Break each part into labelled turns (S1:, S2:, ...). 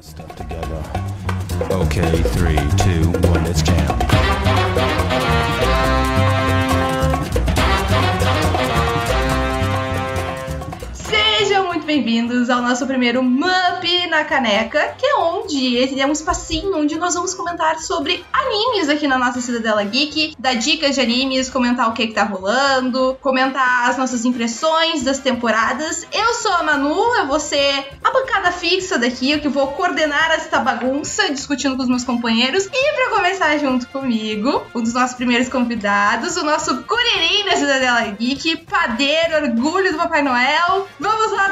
S1: Stuff together. Okay, three, two, one, let's jam.
S2: Bem-vindos ao nosso primeiro MUP na Caneca, que é onde é um espacinho onde nós vamos comentar sobre animes aqui na nossa Cidadela Geek, dar dicas de animes, comentar o que, que tá rolando, comentar as nossas impressões das temporadas. Eu sou a Manu, eu vou ser a bancada fixa daqui, eu que vou coordenar esta bagunça, discutindo com os meus companheiros. E pra começar junto comigo, um dos nossos primeiros convidados, o nosso Curirim da Cidadela Geek, padeiro, orgulho do Papai Noel. Vamos lá,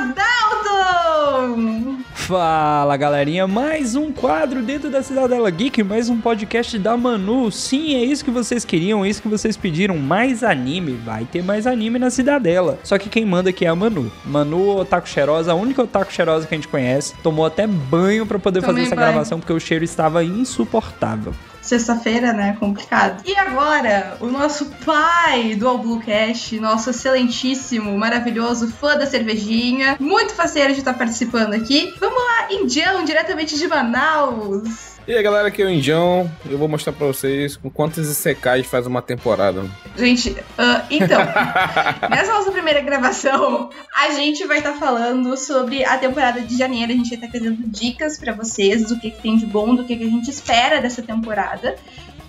S3: Fala galerinha, mais um quadro dentro da Cidadela Geek, mais um podcast da Manu. Sim, é isso que vocês queriam, é isso que vocês pediram, mais anime. Vai ter mais anime na Cidadela. Só que quem manda aqui é a Manu. Manu, otaku cheirosa, a única otaku cheirosa que a gente conhece, tomou até banho pra poder
S2: Tomei
S3: fazer essa
S2: banho.
S3: gravação porque o cheiro estava insuportável.
S2: Sexta-feira, né? Complicado. E agora, o nosso pai do All Blue Cash, nosso excelentíssimo, maravilhoso fã da cervejinha, muito faceiro de estar participando aqui. Vamos lá, Indião, diretamente de Manaus.
S4: E aí galera, aqui é o Indião. Eu vou mostrar pra vocês com quantos ICKs faz uma temporada.
S2: Gente, ah, então, nessa nossa primeira gravação, a gente vai estar falando sobre a temporada de janeiro. A gente vai estar trazendo dicas pra vocês do que, que tem de bom, do que, que a gente espera dessa temporada.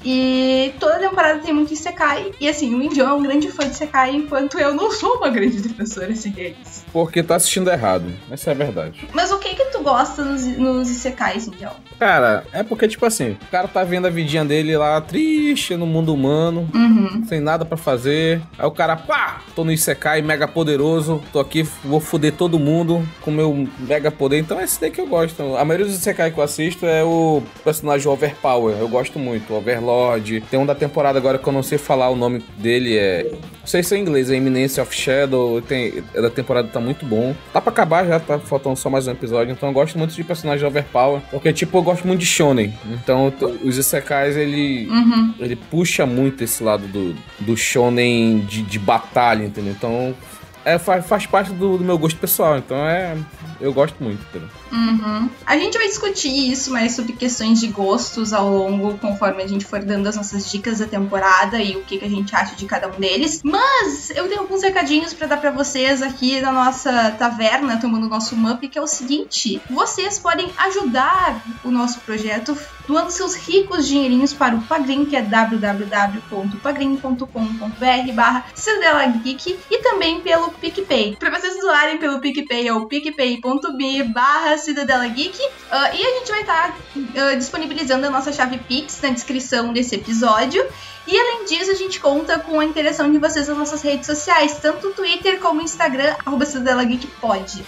S2: E toda temporada tem muito Isekai. E assim, o Indião é um grande fã de Isekai, enquanto eu não sou uma grande defensora assim, deles.
S4: Porque tá assistindo errado. Essa é a verdade.
S2: Mas o que que tu gosta nos, nos Isekais, Indião?
S4: Cara, é porque, tipo assim, o cara tá vendo a vidinha dele lá triste no mundo humano,
S2: Uhum.
S4: sem nada pra fazer. Aí o cara, pá, tô no Isekai mega poderoso, tô aqui, vou foder todo mundo com meu mega poder. Então é esse daí que eu gosto. A maioria dos Isekai que eu assisto é o personagem Overpower. Eu gosto muito. Overlord. Tem um da temporada agora que eu não sei falar o nome dele, é. Não sei se é em inglês, é Eminence of Shadow. Tem, é da temporada tá muito bom. Tá pra acabar já, tá faltando só mais um episódio. Então eu gosto muito de personagem Overpower. Porque, tipo, eu gosto muito de Shonen. Então os Isekais, ele
S2: Uhum.
S4: ele puxa muito esse lado do, do shonen de, de batalha, entendeu? Então, é, faz, faz parte do, do meu gosto pessoal. Então, é. Eu gosto muito, entendeu?
S2: Uhum. A gente vai discutir isso mais sobre questões de gostos ao longo, conforme a gente for dando as nossas dicas da temporada e o que, que a gente acha de cada um deles. Mas eu tenho alguns recadinhos pra dar pra vocês aqui na nossa taverna, tomando o nosso MUP, que é o seguinte: vocês podem ajudar o nosso projeto doando seus ricos dinheirinhos para o Pagrim, que é www.pagrim.com.br barra Cidadela Geek e também pelo PicPay. Pra vocês doarem pelo PicPay é o picpay.me barra Cidadela Geek Ah, e a gente vai estar disponibilizando a nossa chave Pix na descrição desse episódio. E além disso, a gente conta com a interação de vocês nas nossas redes sociais, tanto Twitter como Instagram, arroba Cidadela Geek pode.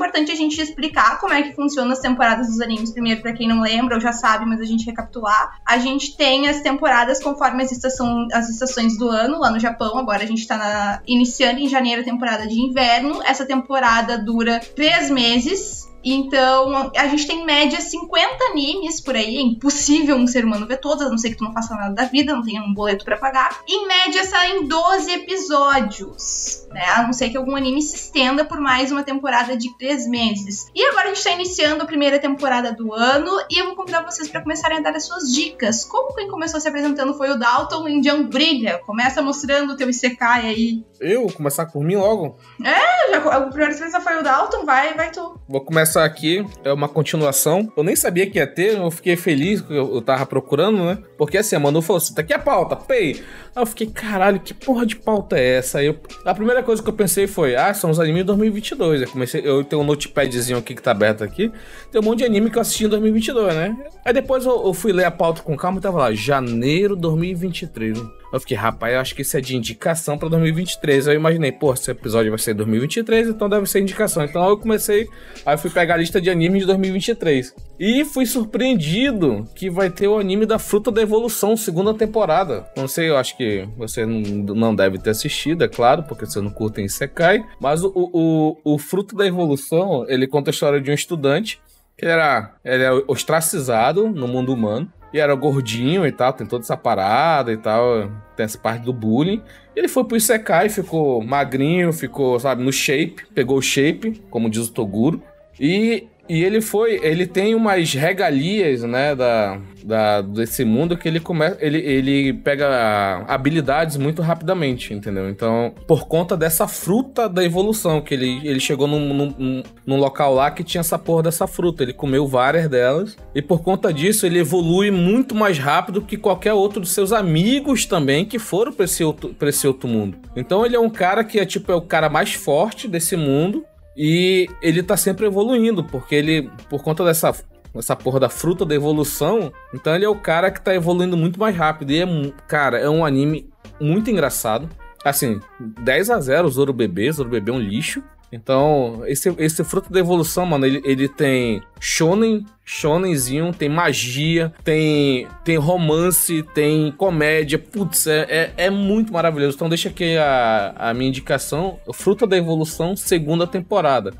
S2: Importante a gente explicar como é que funciona as temporadas dos animes. Primeiro, pra quem não lembra, ou já sabe, mas a gente recapitular. A gente tem as temporadas conforme as, estação, as estações do ano lá no Japão. Agora a gente tá na- iniciando em janeiro a temporada de inverno. Essa temporada dura três meses. Então, a gente tem em média 50 animes por aí. É impossível um ser humano ver todas, a não ser que tu não faça nada da vida, não tenha um boleto pra pagar. Em média, saem 12 episódios, né? A não ser que algum anime se estenda por mais uma temporada de 3 meses. E agora a gente tá iniciando a primeira temporada do ano e eu vou convidar vocês pra começarem a dar as suas dicas. Como quem começou se apresentando foi o Dalton, o Indião brilha. Começa mostrando o teu Isekai aí.
S4: Eu começar por mim logo.
S2: Já, o primeiro expressão foi o Dalton, vai, vai tu.
S4: Vou começar aqui, é uma continuação. Eu nem sabia que ia ter, eu fiquei feliz que eu, tava procurando, né? Porque assim, a Manu falou assim: tá aqui a pauta, pay. Aí eu fiquei, caralho, que porra de pauta é essa? Aí eu, a primeira coisa que eu pensei foi: ah, são os animes de 2022. Eu comecei, eu tenho um notepadzinho aqui que tá aberto aqui. Tem um monte de anime que eu assisti em 2022, né? Aí depois eu, eu fui ler a pauta com calma e tava lá: janeiro 2023. Eu fiquei, rapaz, eu acho que isso é de indicação pra 2023. Eu imaginei, pô, esse episódio vai ser 2023, então deve ser indicação. Então eu comecei, aí eu fui pegar a lista de animes de 2023. E fui surpreendido que vai ter o anime da Fruta da Evolução, segunda temporada. Não sei, eu acho que você não, deve ter assistido, é claro, porque você não curte em Sekai. Mas o, o, o Fruto da Evolução, ele conta a história de um estudante que era, ele é ostracizado no mundo humano. E era gordinho e tal, tem toda essa parada e tal, tem essa parte do bullying. Ele foi pro Isekai, ficou magrinho, ficou, sabe, no shape, pegou o shape, como diz o Toguro. E e ele foi, ele tem umas regalias, né, da, da, desse mundo que ele começa, ele, ele pega habilidades muito rapidamente, entendeu? Então, por conta dessa fruta da evolução, que ele, ele chegou num, num, num local lá que tinha essa porra dessa fruta, ele comeu várias delas, e por conta disso ele evolui muito mais rápido que qualquer outro dos seus amigos também que foram pra esse outro, pra esse outro mundo. Então ele é um cara que é tipo, é o cara mais forte desse mundo, e ele tá sempre evoluindo, porque ele, por conta dessa, dessa porra da fruta da evolução, então ele é o cara que tá evoluindo muito mais rápido. E é, cara, é um anime muito engraçado. Assim, 10 a 0 Zoro Bebê, Zoro Bebê é um lixo. Então, esse, esse fruto da evolução, mano, ele, ele tem shonen, shonenzinho, tem magia, tem, tem romance, tem comédia. Putz, é, é, é, muito maravilhoso. Então, deixa aqui a, a minha indicação: Fruta da Evolução, segunda temporada.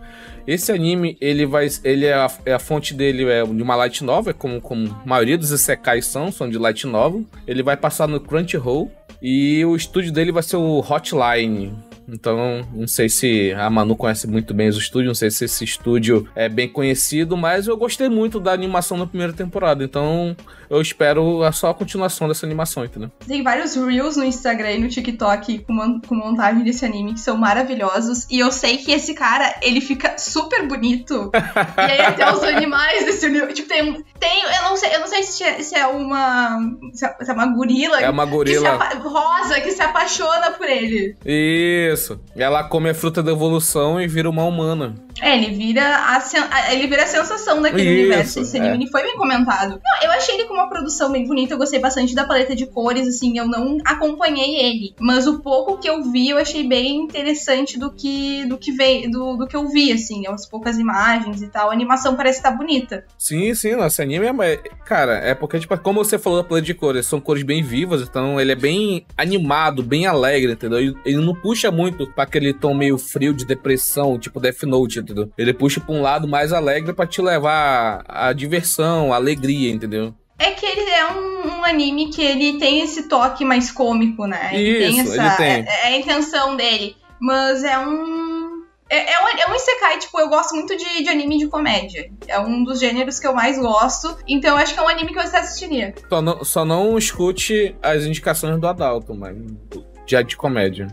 S4: Esse anime, ele vai. Ele é a, é a fonte dele é de uma light novel, como, como a maioria dos isekais são, são de light novel. Ele vai passar no Crunchyroll. E o estúdio dele vai ser o Hotline. Então, não sei se a Manu conhece muito bem os estúdios, não sei se esse estúdio é bem conhecido, mas eu gostei muito da animação na primeira temporada. Então, eu espero a só a continuação dessa animação, entendeu?
S2: Tem vários reels no Instagram e no TikTok com, com montagem desse anime que são maravilhosos. E eu sei que esse cara, ele fica super bonito. e aí até os animais desse anime. Tipo, tem. tem eu, não sei, eu não sei se é, se é uma. Se é, se é uma gorila.
S4: É uma gorila.
S2: Que rosa que se apaixona por ele.
S4: Isso. Isso. Ela come a fruta da evolução e vira uma humana.
S2: É, ele vira a, ele vira a sensação daquele Isso, universo. Esse anime é. foi bem comentado. Não, eu achei ele com uma produção bem bonita, eu gostei bastante da paleta de cores, assim, eu não acompanhei ele. Mas o pouco que eu vi, eu achei bem interessante do que do que veio, do, do que eu vi, assim, as poucas imagens e tal. A animação parece estar tá bonita.
S4: Sim, sim, nossa, anime é. Cara, é porque, tipo, como você falou da paleta de cores, são cores bem vivas, então ele é bem animado, bem alegre, entendeu? Ele, ele não puxa muito pra aquele tom meio frio de depressão, tipo Death Note, entendeu? Ele puxa pra um lado mais alegre para te levar a diversão, a alegria, entendeu?
S2: É que ele é um, um, anime que ele tem esse toque mais cômico, né? Ele
S4: Isso,
S2: tem essa.
S4: Ele tem.
S2: É, é, a intenção dele. Mas é um. É, é, um, é um Isekai, tipo, eu gosto muito de, de anime de comédia. É um dos gêneros que eu mais gosto. Então eu acho que é um anime que eu assistiria.
S4: Só não, só não escute as indicações do Adalto, mas já de comédia.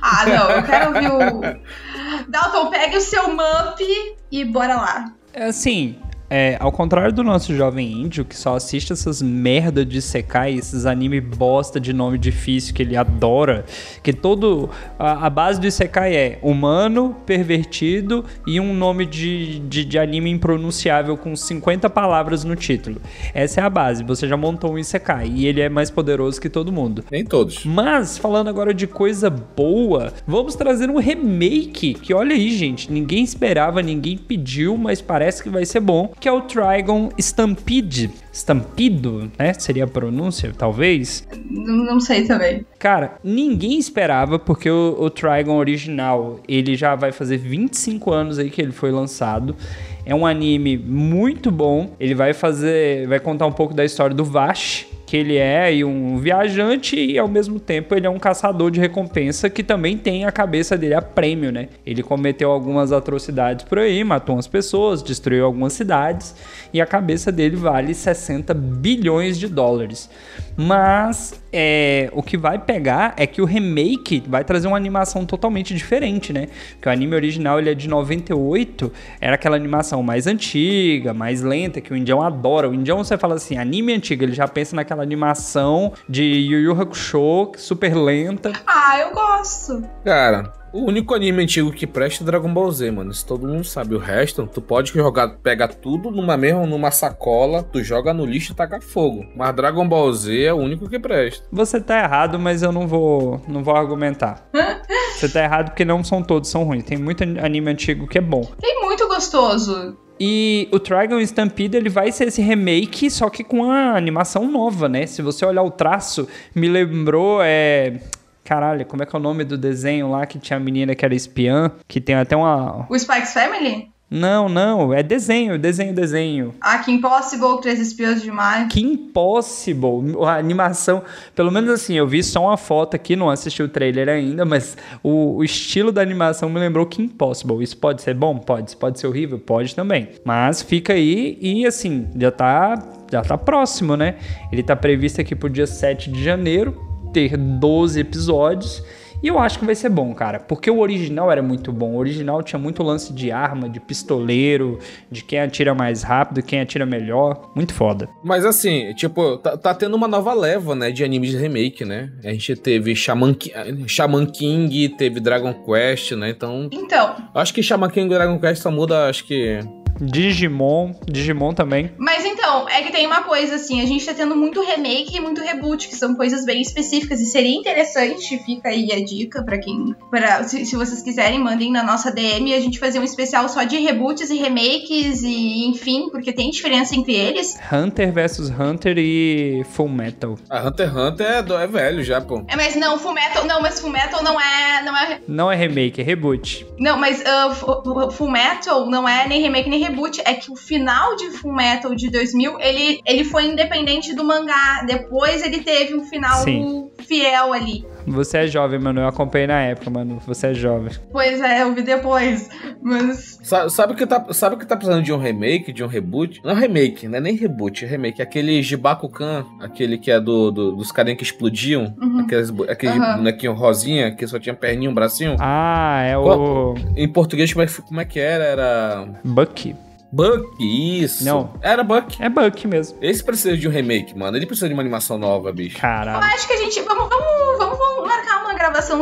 S2: Ah, não, eu quero ouvir o. Dalton, pegue o seu MUP e bora lá.
S3: É assim, é, ao contrário do nosso jovem índio, que só assiste essas merda de Sekai, esses anime bosta de nome difícil que ele adora, que todo. A, a base do Isekai é humano, pervertido e um nome de, de, de, anime impronunciável com 50 palavras no título. Essa é a base. Você já montou um Isekai e ele é mais poderoso que todo mundo.
S4: Nem todos.
S3: Mas, falando agora de coisa boa, vamos trazer um remake que, olha aí, gente, ninguém esperava, ninguém pediu, mas parece que vai ser bom que é o Trigon Stampede. Stampido, né? Seria a pronúncia, talvez?
S2: Não, não sei também.
S3: Cara, ninguém esperava, porque o, o Trigon original, ele já vai fazer 25 anos aí que ele foi lançado. É um anime muito bom. Ele vai fazer, vai contar um pouco da história do Vash, que ele é um viajante e ao mesmo tempo ele é um caçador de recompensa que também tem a cabeça dele a prêmio, né? Ele cometeu algumas atrocidades por aí, matou umas pessoas, destruiu algumas cidades e a cabeça dele vale 60 bilhões de dólares. Mas é, o que vai pegar é que o remake vai trazer uma animação totalmente diferente, né? Porque o anime original ele é de 98, era aquela animação mais antiga, mais lenta, que o indião adora. O indião, você fala assim, anime antigo, ele já pensa naquela animação de Yu Yu Hakusho, super lenta.
S2: Ah, eu gosto.
S4: Cara, O único anime antigo que presta é Dragon Ball Z, mano. Isso todo mundo sabe. O resto, tu pode jogar, pega tudo numa mesma, numa sacola, tu joga no lixo e taca fogo. Mas Dragon Ball Z é o único que presta.
S3: Você tá errado, mas eu não vou, não vou argumentar. Você tá errado porque não são todos são ruins. Tem muito anime antigo que é bom.
S2: Tem muito gostoso.
S3: E o Dragon Stampede ele vai ser esse remake, só que com a animação nova, né? Se você olhar o traço, me lembrou é Caralho, como é que é o nome do desenho lá que tinha a menina que era espiã, que tem até uma
S2: O Spikes Family?
S3: Não, não, é desenho, desenho, desenho.
S2: Ah, que Impossible, Três Espiãs Demais.
S3: Que Impossible, a animação, pelo menos assim, eu vi só uma foto aqui, não assisti o trailer ainda, mas o, o estilo da animação me lembrou que Impossible. Isso pode ser bom? Pode. Pode ser horrível? Pode também. Mas fica aí e assim, já tá, já tá próximo, né? Ele tá previsto aqui pro dia 7 de janeiro, ter 12 episódios. E eu acho que vai ser bom, cara, porque o original era muito bom. O original tinha muito lance de arma, de pistoleiro, de quem atira mais rápido, quem atira melhor. Muito foda.
S4: Mas assim, tipo, tá, tá tendo uma nova leva, né, de animes de remake, né? A gente teve Shaman, Ki- Shaman King, teve Dragon Quest, né? Então,
S2: Então,
S4: acho que Shaman King e Dragon Quest só muda, acho que
S3: Digimon, Digimon também.
S2: mas então, é que tem uma coisa assim, a gente tá tendo muito remake e muito reboot, que são coisas bem específicas, e seria interessante, fica aí a dica pra quem. Pra, se, se vocês quiserem, mandem na nossa DM a gente fazer um especial só de reboots e remakes, e enfim, porque tem diferença entre eles.
S3: Hunter vs Hunter e Full Metal.
S4: a Hunter x Hunter é, é velho já, pô.
S2: É, mas não, Full Metal, não, mas Full Metal não é. Não, é,
S3: Não é remake, é reboot.
S2: não mas Fu- Full Metal não é nem remake nem reboot, é que o final de Full Metal de 2000, ele, ele foi independente do mangá, depois ele teve um final
S3: Sim.
S2: fiel ali.
S3: Você é jovem, mano. Eu acompanhei na época, mano. Você é jovem.
S2: Pois é, eu vi depois. Mas.
S4: Sa- Sabe que tá, sabe que tá precisando de um remake, de um reboot? Não é remake, não é nem reboot, é remake. Aquele Jibakukan, aquele que é do, do- dos carinhas que explodiam,
S2: Uhum.
S4: aqueles, aquele
S2: Aham.
S4: bonequinho rosinha, que só tinha perninha, um bracinho.
S3: Ah, é
S4: Qual-
S3: o
S4: Em português, como é, que- como é que era? Era.
S3: Buck.
S4: Buck, isso.
S3: Não.
S4: Era Buck.
S3: É Buck mesmo.
S4: Esse precisa de um remake, mano. Ele precisa de uma animação nova, bicho.
S2: Eu
S3: Caralho.
S2: acho que a gente. Vamos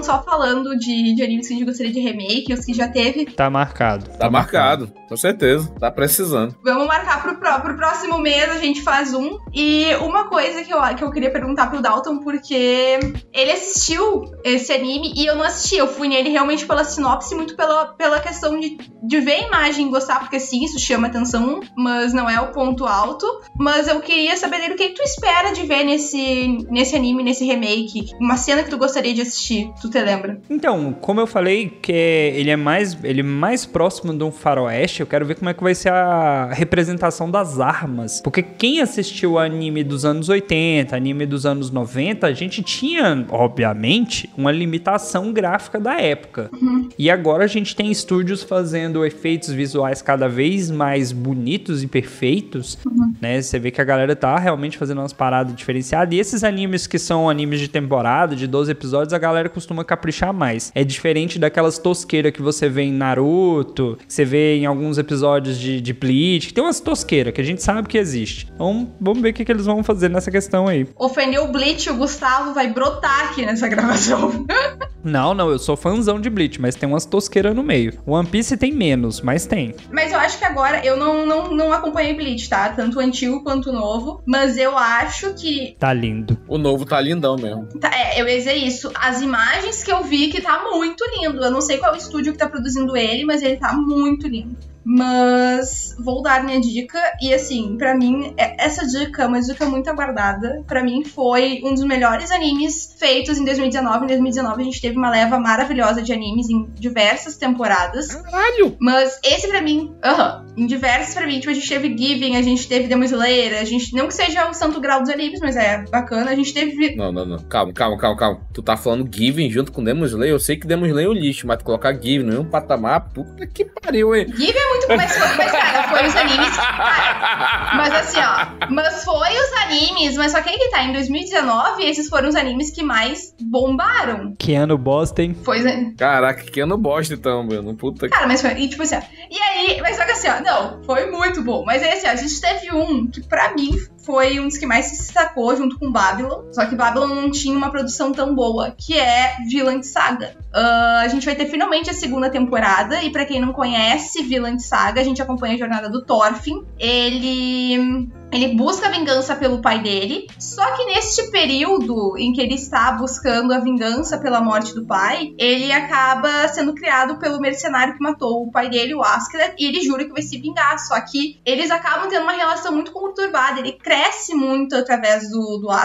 S2: só falando de, de animes que a gente gostaria de remake, os que já teve.
S3: Tá marcado.
S4: Tá marcado, com certeza. Tá precisando.
S2: Vamos marcar pro, pró- pro próximo mês, a gente faz um. E uma coisa que eu, que eu queria perguntar pro Dalton, porque ele assistiu esse anime e eu não assisti. Eu fui nele realmente pela sinopse, muito pela, pela questão de, de ver a imagem e gostar, porque sim, isso chama atenção, mas não é o ponto alto. Mas eu queria saber dele o que, que tu espera de ver nesse, nesse anime, nesse remake. Uma cena que tu gostaria de assistir, tu te lembra?
S3: Então, como eu falei, que é- ele é mais ele é mais próximo de um faroeste, eu quero ver como é que vai ser a representação das armas. Porque quem assistiu anime dos anos 80, anime dos anos 90, a gente tinha, obviamente, uma limitação gráfica da época. E agora a gente tem estúdios fazendo efeitos visuais cada vez mais bonitos e perfeitos, né? Você vê que a galera tá realmente fazendo umas paradas diferenciadas. E esses animes que são animes de temporada, de 12 episódios, a galera costuma caprichar mais. É diferente daquelas tosqueiras que você vê em Naruto, que você vê em alguns episódios de, de Bleach, que tem umas tosqueiras que a gente sabe que existe. Então, vamos ver o que, que eles vão fazer nessa questão aí.
S2: Ofendeu o Bleach, o Gustavo vai brotar aqui nessa gravação.
S3: Não, não, eu sou fãzão de Bleach, mas tem umas tosqueiras no meio. One Piece tem menos, mas tem.
S2: Mas eu acho que agora eu não, não, não acompanhei Bleach, tá? Tanto o antigo quanto o novo. Mas eu acho que.
S3: Tá lindo.
S4: O novo tá lindão mesmo.
S2: tá- é, eu ia dizer isso. As imagens que eu vi que tá muito lindo. Eu não sei qual é o estúdio que tá produzindo ele, mas ele tá muito lindo. Mas vou dar minha dica. E assim, pra mim, é- essa dica é uma dica muito aguardada. Pra mim, foi um dos melhores animes feitos em 2019. Em 2019, a gente teve uma leva maravilhosa de animes em diversas temporadas.
S4: Caralho!
S2: Mas esse pra mim, aham, em diversos pra mim, tipo, a gente teve Giving, a gente teve Demon Slayer, a gente, não que seja o santo grau dos animes, mas é bacana, a gente teve...
S4: Não, não, não. Calma, calma, calma, calma. Tu tá falando Given junto com Demon Slayer? Eu sei que Demon Slayer é o lixo, mas tu colocar Given no mesmo patamar, puta que pariu, hein?
S2: Giving é muito... Mas, foi- mas cara, foi os animes... Cara, mas assim, ó, mas foi os animes, mas só que aí que tá, em 2019, esses foram os animes que mais bombaram.
S3: Keanu Boston.
S2: Foi... os-
S4: Caraca, que ano bosta então, mano. Puta que.
S2: Cara, mas foi. E tipo assim, ó. E aí, mas só que assim, ó, não, foi muito bom. Mas aí assim, ó, a gente teve um que pra mim foi um dos que mais se destacou junto com Babylon. Só que Babylon não tinha uma produção tão boa, que é Villain Saga. Uh, a gente vai ter finalmente a segunda temporada, e para quem não conhece Villain Saga, a gente acompanha a jornada do Thorfinn. Ele ele busca vingança pelo pai dele, só que neste período em que ele está buscando a vingança pela morte do pai, ele acaba sendo criado pelo mercenário que matou o pai dele, o Askeladd, e ele jura que vai se vingar. Só que eles acabam tendo uma relação muito conturbada. Ele cresce muito através do, do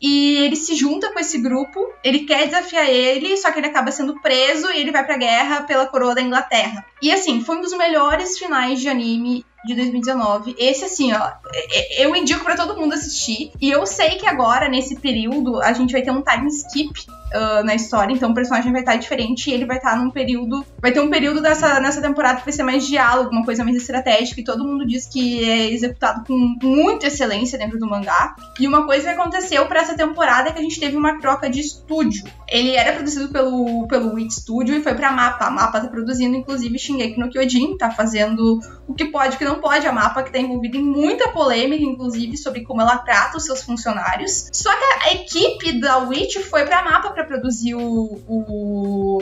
S2: e ele se junta com esse grupo. Ele quer desafiar ele, só que ele acaba sendo preso e ele vai pra guerra pela coroa da Inglaterra. E assim, foi um dos melhores finais de anime de 2019. Esse, assim, ó, é, é, eu indico para todo mundo assistir. E eu sei que agora, nesse período, a gente vai ter um time skip uh, na história, então o personagem vai estar diferente e ele vai estar num período. Vai ter um período dessa, nessa temporada que vai ser mais diálogo, uma coisa mais estratégica, e todo mundo diz que é executado com muita excelência dentro do mangá. E uma coisa que aconteceu para essa temporada é que a gente teve uma troca de estúdio. Ele era produzido pelo, pelo Wit Studio e foi pra Mapa. A Mapa tá produzindo, inclusive, Shingeki no Kyojin, tá fazendo o que pode o que não pode. A Mapa que tá envolvida em muita polêmica, inclusive, sobre como ela trata os seus funcionários. Só que a equipe da Witch foi pra Mapa para produzir o, o,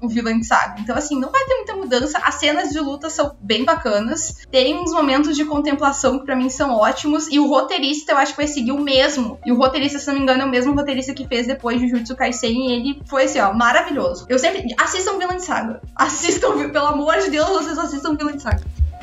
S2: o Villain Saga. Então, assim, não vai ter muita mudança. As cenas de luta são bem bacanas. Tem uns momentos de contemplação que pra mim são ótimos. E o roteirista eu acho que vai seguir o mesmo. E o roteirista, se não me engano, é o mesmo roteirista que fez depois de Jujutsu Kaisen. E ele foi assim, ó, maravilhoso. Eu sempre. Assistam Villain Saga. Assistam, pelo amor de Deus, vocês assistam Villain Saga.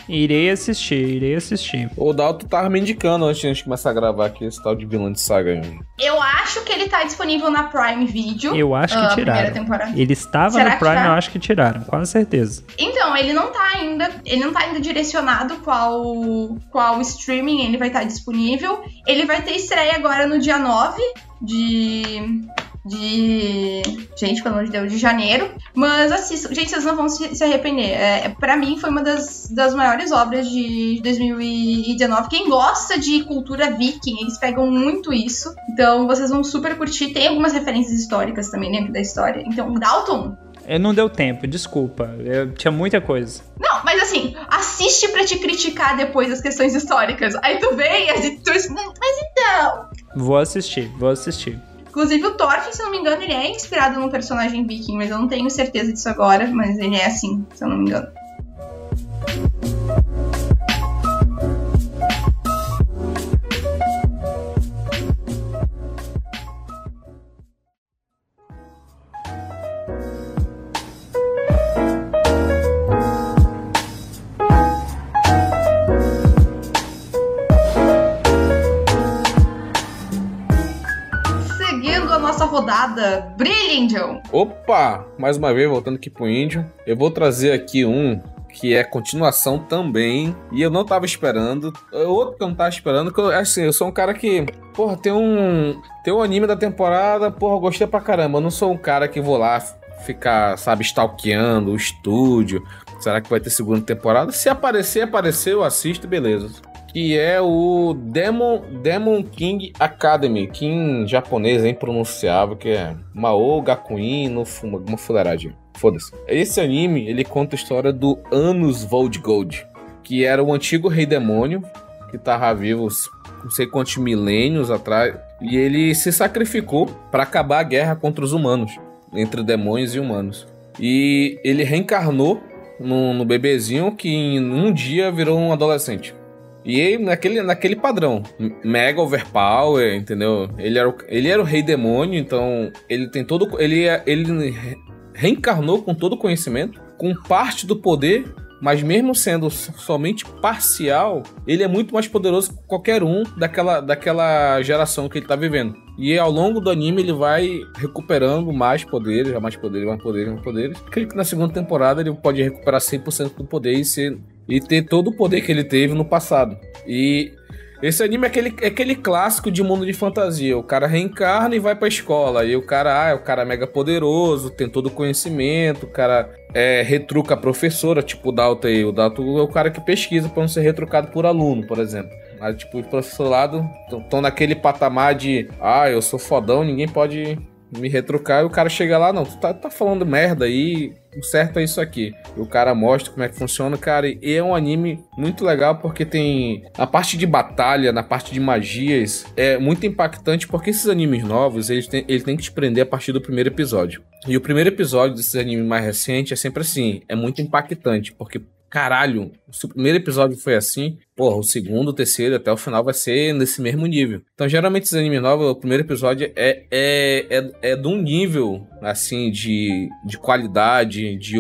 S3: Irei assistir, irei assistir.
S4: O Dalton tava me indicando antes de começar a gravar aqui esse tal de vilão de saga.
S2: Eu acho que ele tá disponível na Prime Video.
S3: Eu acho que
S2: a
S3: tiraram.
S2: temporada.
S3: Ele estava
S2: Será
S3: no Prime,
S2: tá?
S3: eu acho que tiraram, com certeza.
S2: Então, ele não tá ainda, ele não tá ainda direcionado qual qual streaming ele vai estar disponível. Ele vai ter estreia agora no dia 9 de de. Gente, pelo amor de Deus, de janeiro. Mas assistam. Gente, vocês não vão se, se arrepender. É, pra mim, foi uma das, das maiores obras de 2019. Quem gosta de cultura viking, eles pegam muito isso. Então, vocês vão super curtir. Tem algumas referências históricas também dentro da história. Então, Dalton.
S3: Eu não deu tempo, desculpa. Eu tinha muita coisa.
S2: Não, mas assim, assiste pra te criticar depois as questões históricas. Aí tu vem e tu- Mas então.
S3: Vou assistir, vou assistir.
S2: Inclusive, o Thorfinn, se não me engano, ele é inspirado num personagem viking, mas eu não tenho certeza disso agora, mas ele é assim, se eu não me engano. Rodada, Angel!
S4: Opa! Mais uma vez, voltando aqui pro índio. Eu vou trazer aqui um que é continuação também. E eu não tava esperando. Outro que eu não tava esperando, que eu, assim, eu sou um cara que. Porra, tem um. Tem um anime da temporada, porra, eu gostei pra caramba. Eu não sou um cara que vou lá ficar, sabe, stalkeando o estúdio. Será que vai ter segunda temporada? Se aparecer, apareceu, eu assisto, beleza. Que é o Demon, Demon King Academy, que em japonês é impronunciável, que é Mao Gakuin no Fuma, uma fuleiragem. Foda-se. Esse anime, ele conta a história do Anus Voldgold, que era o antigo rei demônio, que tava vivo não sei quantos milênios atrás, e ele se sacrificou para acabar a guerra contra os humanos, entre demônios e humanos. E ele reencarnou no, no bebezinho que em um dia virou um adolescente. E ele, naquele, naquele padrão, mega overpower, entendeu? Ele era, o, ele era o rei demônio, então ele tem todo. Ele, ele reencarnou com todo o conhecimento, com parte do poder, mas mesmo sendo somente parcial, ele é muito mais poderoso que qualquer um daquela, daquela geração que ele tá vivendo. E ao longo do anime ele vai recuperando mais poderes, mais poderes, mais poderes, mais poderes. Creio que na segunda temporada ele pode recuperar 100% do poder e, ser, e ter todo o poder que ele teve no passado. E esse anime é aquele, é aquele clássico de mundo de fantasia. O cara reencarna e vai pra escola. E o cara, ah, o cara é mega poderoso, tem todo o conhecimento, o cara é, retruca a professora, tipo o Dalton aí. O Dalton é o cara que pesquisa pra não ser retrucado por aluno, por exemplo. Aí, tipo, pro seu lado, estão naquele patamar de, ah, eu sou fodão, ninguém pode me retrucar e o cara chega lá, não, tu tá, tá falando merda aí, o certo é isso aqui. E o cara mostra como é que funciona, cara. E é um anime muito legal porque tem a parte de batalha, na parte de magias, é muito impactante porque esses animes novos, eles têm, eles têm que te prender a partir do primeiro episódio. E o primeiro episódio desses animes mais recentes é sempre assim, é muito impactante, porque caralho, se o primeiro episódio foi assim, porra, o segundo, o terceiro, até o final vai ser nesse mesmo nível. Então, geralmente, esses animes novos, o primeiro episódio é, é, é, é de um nível, assim, de, de qualidade, de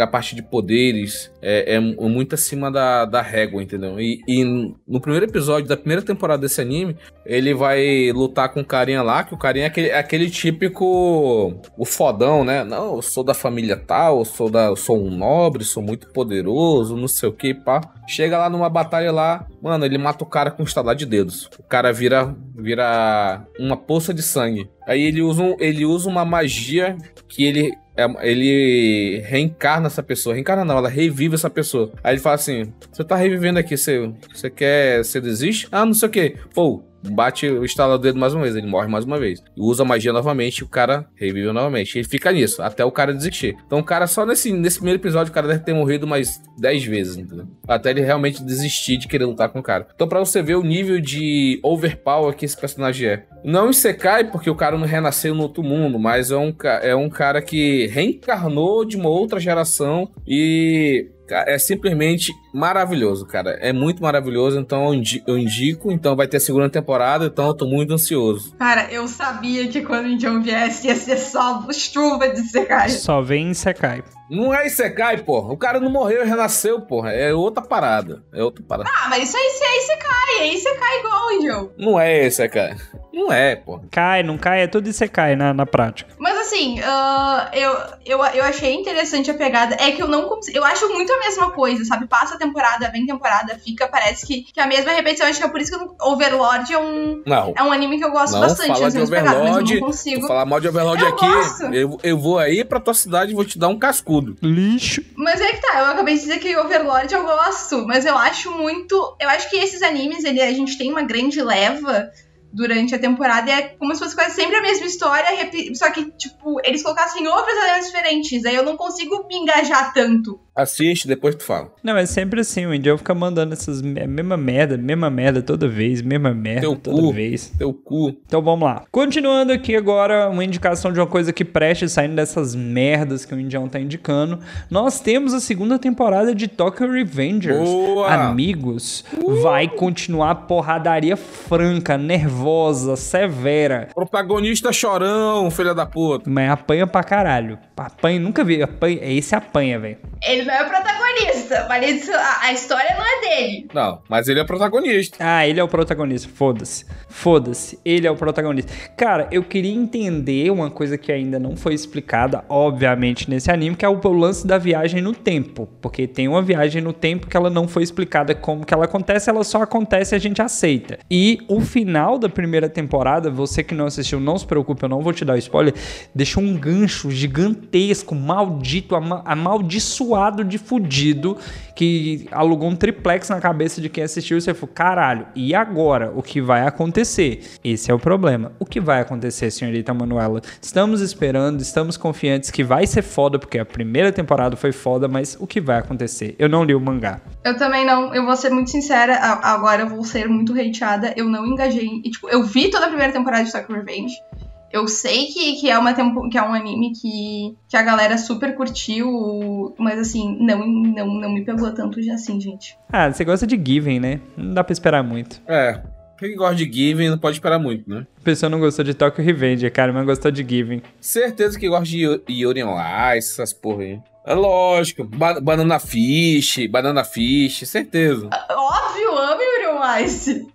S4: a parte de poderes é, é muito acima da, da régua, entendeu? E, e, no primeiro episódio da primeira temporada desse anime, ele vai lutar com o carinha lá, que o carinha é aquele, é aquele típico o fodão, né? Não, eu sou da família tal, eu sou, da, eu sou um nobre, sou muito poderoso, não sei o que, pá. Chega lá numa batalha lá, mano, ele mata o cara com um estalar de dedos. O cara vira, vira uma poça de sangue. Aí ele usa, um, ele usa uma magia que ele ele reencarna essa pessoa. Reencarna não, ela revive essa pessoa. Aí ele fala assim: Você tá revivendo aqui, você, você quer. Você desiste? Ah, não sei o que. Pô, bate o estala o dedo mais uma vez, ele morre mais uma vez. Usa magia novamente, o cara revive novamente. Ele fica nisso, até o cara desistir. Então o cara só nesse, nesse primeiro episódio, o cara deve ter morrido mais 10 vezes, entendeu? Até ele realmente desistir de querer lutar com o cara. Então pra você ver o nível de overpower que esse personagem é. Não em Sekai, porque o cara não renasceu no outro mundo, mas é um, é um cara que reencarnou de uma outra geração e é simplesmente maravilhoso, cara. É muito maravilhoso, então eu indico. Então vai ter a segunda temporada, então eu tô muito ansioso.
S2: Cara, eu sabia que quando o Indião viesse ia ser só chuva de Sekai.
S3: Só vem em Sekai.
S4: Não é Isekai, porra. O cara não morreu e renasceu, porra. É outra parada. É outra parada.
S2: Ah, mas isso aí é Isekai. É Isekai igual, Indião.
S4: Não é Isekai. Não é, porra.
S3: Cai, não cai, é tudo Isekai na, na prática.
S2: Mas assim, uh, eu, eu, eu achei interessante a pegada. É que eu não consigo. Eu acho muito a mesma coisa, sabe? Passa a temporada, vem temporada, fica, parece que, que a mesma repetição. Acho que é por isso que Overlord é um.
S4: Não.
S2: É um anime que eu gosto
S4: não,
S2: bastante.
S4: Fala de Overlord,
S2: pegadas, mas eu não consigo.
S4: falar mal de Overlord
S2: eu
S4: aqui.
S2: Gosto.
S4: Eu, eu vou aí pra tua cidade e vou te dar um cascudo.
S3: Lixo.
S2: Mas é que tá, eu acabei de dizer que Overlord eu gosto, mas eu acho muito. Eu acho que esses animes, ele, a gente tem uma grande leva durante a temporada e é como se fosse quase sempre a mesma história, só que, tipo, eles colocassem outros elementos diferentes. Aí eu não consigo me engajar tanto.
S4: Assiste, depois tu fala.
S3: Não, é sempre assim, o Indião fica mandando essas mesma merda, mesma merda toda vez, mesma merda
S4: Teu
S3: toda
S4: cu.
S3: vez.
S4: Teu cu.
S3: Então vamos lá. Continuando aqui agora, uma indicação de uma coisa que preste saindo dessas merdas que o Indião tá indicando. Nós temos a segunda temporada de Tokyo Revengers.
S4: Boa!
S3: Amigos, vai continuar porradaria franca, nervosa, severa.
S4: Protagonista chorão, filha da puta.
S3: Mas apanha pra caralho. Apanha, nunca vi. Apanha, esse apanha, velho.
S2: Ele não é o protagonista, mas a, a história não é dele.
S4: Não, mas ele é protagonista.
S3: Ah, ele é o protagonista. Foda-se. Foda-se. Ele é o protagonista. Cara, eu queria entender uma coisa que ainda não foi explicada, obviamente, nesse anime, que é o, o lance da viagem no tempo. Porque tem uma viagem no tempo que ela não foi explicada como que ela acontece, ela só acontece e a gente aceita. E o final da primeira temporada, você que não assistiu, não se preocupe, eu não vou te dar o spoiler, deixou um gancho gigantesco, maldito, ama de fudido, que alugou um triplex na cabeça de quem assistiu e você falou, caralho, e agora? O que vai acontecer? Esse é o problema. O que vai acontecer, senhorita Manuela? Estamos esperando, estamos confiantes que vai ser foda, porque a primeira temporada foi foda, mas o que vai acontecer? Eu não li o mangá.
S2: Eu também não, eu vou ser muito sincera, agora eu vou ser muito hateada, eu não engajei, e, tipo, eu vi toda a primeira temporada de Tokyo Revenge, eu sei que, que, é uma tempo, que é um anime que, que a galera super curtiu, mas assim, não, não, não me pegou tanto assim, gente.
S3: Ah, você gosta de Given, né? Não dá pra esperar muito.
S4: É. Quem gosta de Given não pode esperar muito, né?
S3: A pessoa não gostou de Tokyo Revenge, cara, mas gostou de Given.
S4: Certeza que gosta de Yuri on Ice, essas porra aí. É lógico. Ba banana Fish, Banana Fish, certeza.
S2: Óbvio, amo Yuri on Ice.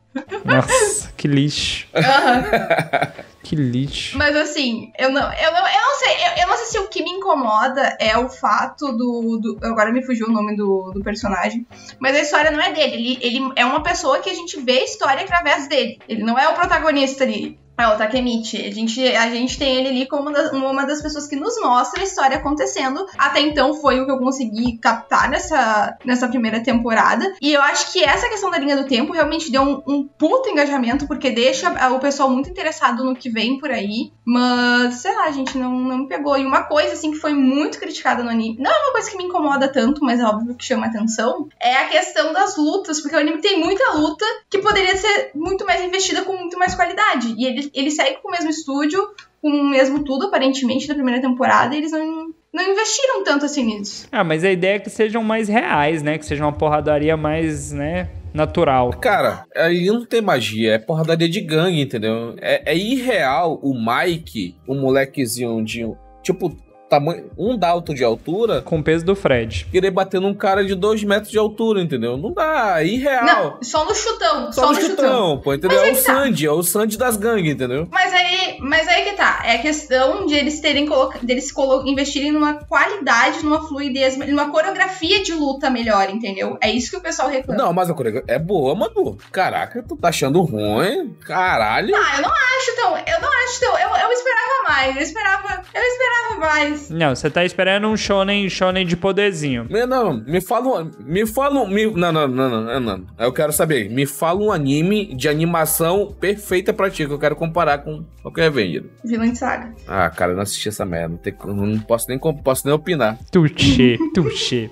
S3: Nossa, que lixo.
S2: Uhum.
S3: que lixo.
S2: Mas assim, eu não, eu não, eu não sei, eu, eu, não sei se o que me incomoda é o fato do. do agora me fugiu o nome do, do, personagem. Mas a história não é dele. Ele, ele é uma pessoa que a gente vê a história através dele. Ele não é o protagonista ali. É o Takemichi. A gente, a gente tem ele ali como uma das, pessoas que nos mostra a história acontecendo. Até então foi o que eu consegui captar nessa, nessa primeira temporada. E eu acho que essa questão da linha do tempo realmente deu um, um puto engajamento, porque deixa o pessoal muito interessado no que vem por aí. Mas, sei lá, gente não, não me pegou. E uma coisa, assim, que foi muito criticada no anime, não é uma coisa que me incomoda tanto, mas é óbvio que chama atenção, é a questão das lutas, porque o anime tem muita luta que poderia ser muito mais investida com muito mais qualidade. E ele, ele segue com o mesmo estúdio, com o mesmo tudo, aparentemente, da primeira temporada, e eles não, não investiram tanto assim nisso.
S3: Ah, mas a ideia é que sejam mais reais, né? Que seja uma porradaria mais, né? Natural.
S4: Cara, aí não tem magia, é porradaria de gangue, entendeu? É, é irreal o Mike, o molequezinho de. Tipo, tamanho, um dalto de altura,
S3: Com o peso do Fred.
S4: querer bater num cara de dois metros de altura, entendeu? Não dá, é irreal.
S2: Não, só no chutão.
S4: Só, no chutão, pô, entendeu?
S2: Mas
S4: É o
S2: tá.
S4: Sandy, é o Sandy das gangues, entendeu?
S2: Mas aí, mas aí que tá. É a questão de eles terem coloca, deles colo investirem numa qualidade, numa fluidez, numa coreografia de luta melhor, entendeu? É isso que o pessoal reclama.
S4: Não, mas a coreografia é boa, mano. Caraca, tu tá achando ruim? Caralho.
S2: Ah, eu não acho tão. Eu não acho tão. Eu, eu esperava mais. Eu esperava. Eu esperava mais.
S3: Não, você tá esperando um shonen, shonen de poderzinho.
S4: Me- Não, me fala um. Me fala um. me- não, não, não, não, não, não. Eu quero saber. Me fala um anime de animação perfeita pra ti, que eu quero comparar com qualquer Avenger.
S2: Vilã de saga.
S4: Ah, cara, eu não assisti essa merda. Não, tem não posso, nem, posso nem opinar.
S3: Tuxê, tuxê.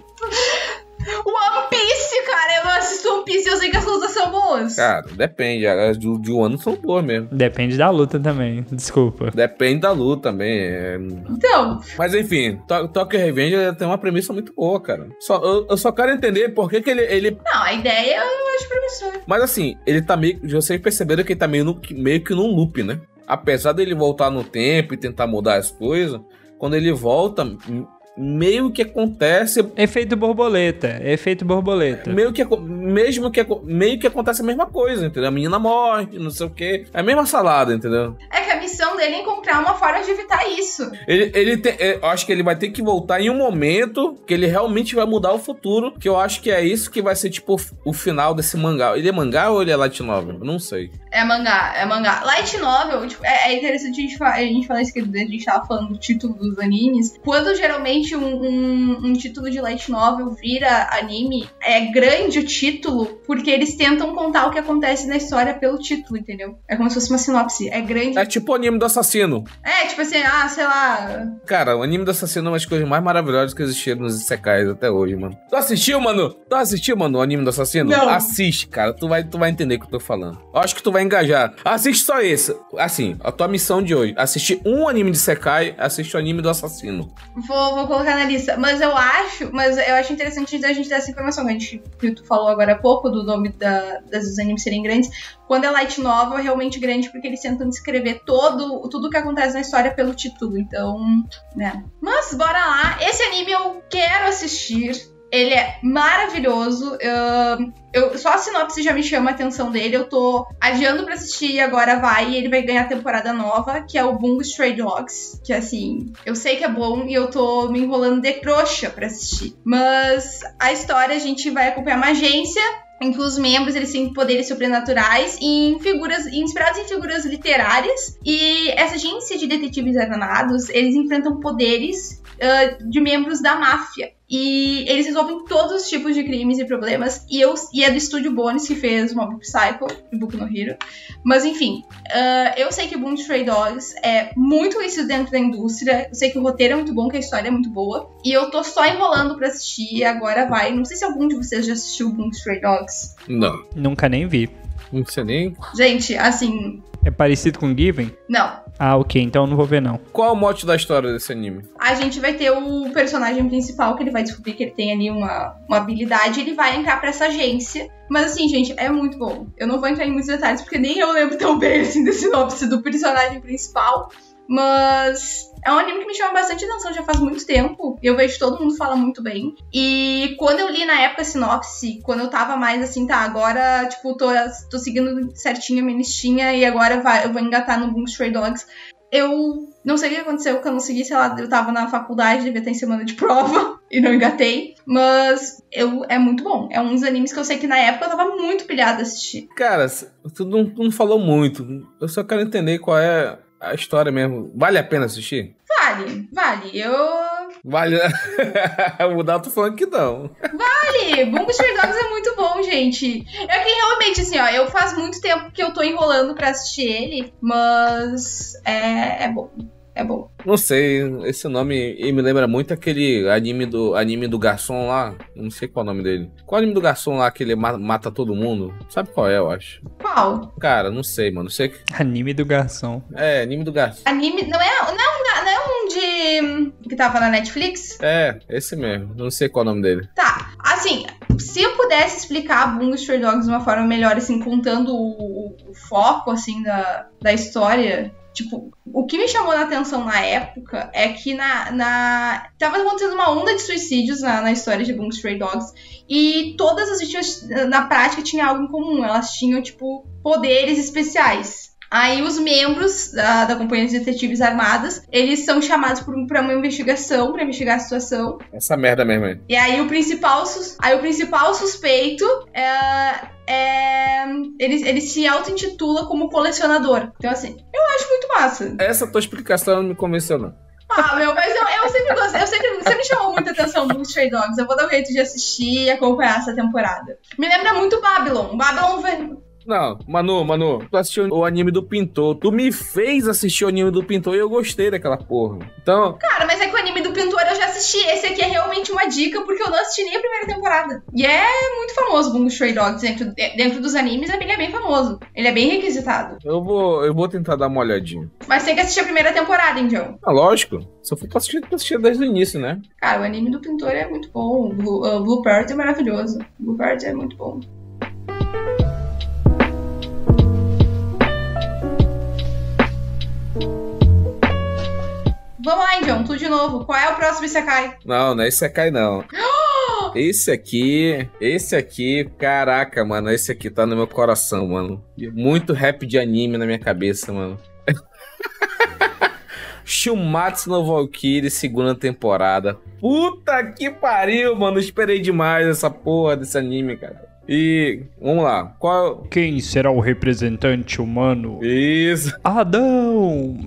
S2: One Piece, cara. Eu assisto One Piece. Eu sei que as lutas são boas.
S4: Cara, depende. As do, de um ano são boas mesmo.
S3: Depende da luta também, desculpa.
S4: Depende da luta também. é.
S2: Então,
S4: Mas enfim, To- Tokyo Revenger tem uma premissa muito boa, cara. Só, eu, eu só quero entender por que, que ele, ele
S2: não, a ideia eu acho promissora.
S4: Mas assim, ele tá meio. Vocês perceberam que ele tá meio, no- meio que num loop, né? Apesar dele voltar no tempo e tentar mudar as coisas, quando ele volta, meio que acontece.
S3: Efeito borboleta, efeito borboleta.
S4: Meio que, mesmo que, meio que acontece a mesma coisa, entendeu? A menina morre, não sei o quê. É a mesma salada, entendeu?
S2: É que missão dele é encontrar uma forma de evitar isso.
S4: Ele, ele tem, é, eu acho que ele vai ter que voltar em um momento que ele realmente vai mudar o futuro. Que eu acho que é isso que vai ser, tipo, o final desse mangá. Ele é mangá ou ele é light novel? Eu não sei.
S2: É mangá, é mangá. Light novel, tipo, é, é interessante a gente, a gente falar isso que a gente tava falando do título dos animes. Quando geralmente um, um- um título de light novel vira anime, é grande o título, porque eles tentam contar o que acontece na história pelo título, entendeu? É como se fosse uma sinopse. É grande.
S4: É tipo o anime do assassino.
S2: É, tipo assim, ah, sei lá.
S4: Cara, o anime do assassino é uma das coisas mais maravilhosas que existiram nos Isekais até hoje, mano. Tu assistiu, mano? Tu assistiu, mano, o anime do assassino?
S2: Não.
S4: Assiste, cara. Tu vai, tu vai entender o que eu tô falando. Eu acho que tu vai engajar. Assiste só esse. Assim, a tua missão de hoje. Assistir um anime de Sekai, assiste o anime do assassino.
S2: Vou, vou colocar na lista. Mas eu acho, mas eu acho interessante a gente dar essa informação. A gente, que tu falou agora há pouco do nome da, das, dos animes serem grandes. Quando é light novel, é realmente grande porque eles tentam descrever todo, tudo o que acontece na história pelo título. Então, né. Mas bora lá. Esse anime eu quero assistir. Ele é maravilhoso. Eu, eu- só a sinopse já me chama a atenção dele. Eu tô adiando pra assistir e agora vai. E ele vai ganhar temporada nova, que é o Bungo Stray Dogs. Que assim, eu sei que é bom e eu tô me enrolando de trouxa pra assistir. Mas a história a gente vai acompanhar uma agência em que os membros eles têm poderes sobrenaturais em figuras inspirados em figuras literárias. E essa agência de detetives armados eles enfrentam poderes ah, de membros da máfia e eles resolvem todos os tipos de crimes e problemas e, eu, e é do estúdio Bones que fez Mob Psycho e Boku no Hero mas enfim ah, eu sei que Boom Stray Dogs é muito conhecido dentro da indústria eu sei que o roteiro é muito bom que a história é muito boa e eu tô só enrolando pra assistir e agora vai não sei se algum de vocês já assistiu Boom Stray Dogs
S4: Não.
S3: Nunca nem vi.
S4: Não sei nem.
S2: Gente, assim,
S3: É parecido com Given?
S2: não.
S3: Ah, ok, então eu não vou ver não.
S4: Qual é o mote da história desse anime?
S2: A gente vai ter o personagem principal, que ele vai descobrir que ele tem ali uma, uma habilidade, e ele vai entrar pra essa agência. Mas assim, gente, é muito bom. Eu não vou entrar em muitos detalhes, porque nem eu lembro tão bem assim da sinopse do personagem principal. Mas é um anime que me chama bastante atenção já faz muito tempo. Eu vejo todo mundo fala muito bem. E quando eu li na época a sinopse, quando eu tava mais assim, tá, agora, tipo, tô, tô seguindo certinho a minha listinha e agora vai, eu vou engatar no Boom Stray Dogs. eu não sei o que aconteceu, que eu não segui, sei lá, eu tava na faculdade, devia ter em semana de prova e não engatei. Mas eu, é muito bom. É um dos animes que eu sei que na época eu tava muito pilhada a assistir.
S4: Cara, tu não, tu não falou muito. Eu só quero entender qual é a história mesmo. Vale a pena assistir?
S2: Vale, vale. Eu.
S4: Vale. o Dal tô falando que não.
S2: Vale! Bungo Stray Dogs é muito bom, gente. É que realmente, assim, ó, eu faz muito tempo que eu tô enrolando pra assistir ele, mas é, é bom. É bom.
S4: Não sei, esse nome me lembra muito aquele anime do anime do garçom lá. Não sei qual é o nome dele. Qual é o anime do garçom lá que ele ma- mata todo mundo? Sabe qual é, eu acho.
S2: Qual?
S4: Cara, não sei, mano. Sei que.
S3: Anime do garçom.
S4: É, anime do garçom.
S2: Anime. Não é, não é, um, não é um de. que tava na Netflix?
S4: É, esse mesmo. Não sei qual é o nome dele.
S2: Tá, assim, se eu pudesse explicar Bungo Stray Dogs de uma forma melhor, assim, contando o, o- o foco, assim, da, da história, tipo, o que me chamou a atenção na época é que na, na... tava acontecendo uma onda de suicídios na, na história de Bungo Stray Dogs e todas as vítimas, na prática, tinham algo em comum, elas tinham, tipo, poderes especiais. Aí os membros da, da Companhia de Detetives Armadas, eles são chamados para uma investigação, para investigar a situação,
S4: Essa merda mesmo aí.
S2: e aí o principal, aí o principal suspeito é, é- ele, ele se auto-intitula como colecionador. Então, assim, eu acho muito massa.
S4: Essa tua explicação não me convenceu, não.
S2: Ah, meu, mas eu, eu sempre gostei, eu sempre, sempre chamou muita atenção o Stray Dogs. Eu vou dar um jeito de assistir e acompanhar essa temporada. Me lembra muito Babylon. Babylon
S4: Não, Manu, Manu, tu assistiu o anime do Pintor. Tu me fez assistir o anime do Pintor e eu gostei daquela porra. Então,
S2: Cara, mas é que o anime do pintor eu já assisti. Esse aqui é realmente uma dica, porque eu não assisti nem a primeira temporada. E é muito famoso o Bungo Stray Dogs dentro, dentro dos animes, ele é bem famoso. Ele é bem requisitado.
S4: eu vou, eu vou tentar dar uma olhadinha.
S2: Mas tem que assistir a primeira temporada, então.
S4: Ah, lógico. Eu for pra assistir, vou assistir desde o início, né?
S2: Cara, o anime do pintor é muito bom. O Blue, uh, Blue Part é maravilhoso. Blue Part é muito bom. Vamos lá, Indião, tudo de novo. Qual é o próximo Isekai?
S4: Não, não é aqui não. Esse aqui, esse aqui, caraca, mano, esse aqui tá no meu coração, mano. Muito rap de anime na minha cabeça, mano. Shumatsu no Valkyrie, segunda temporada. Puta que pariu, mano. Esperei demais essa porra desse anime, cara. E vamos lá. Qual.
S3: Quem será o representante humano?
S4: Isso.
S3: Adão!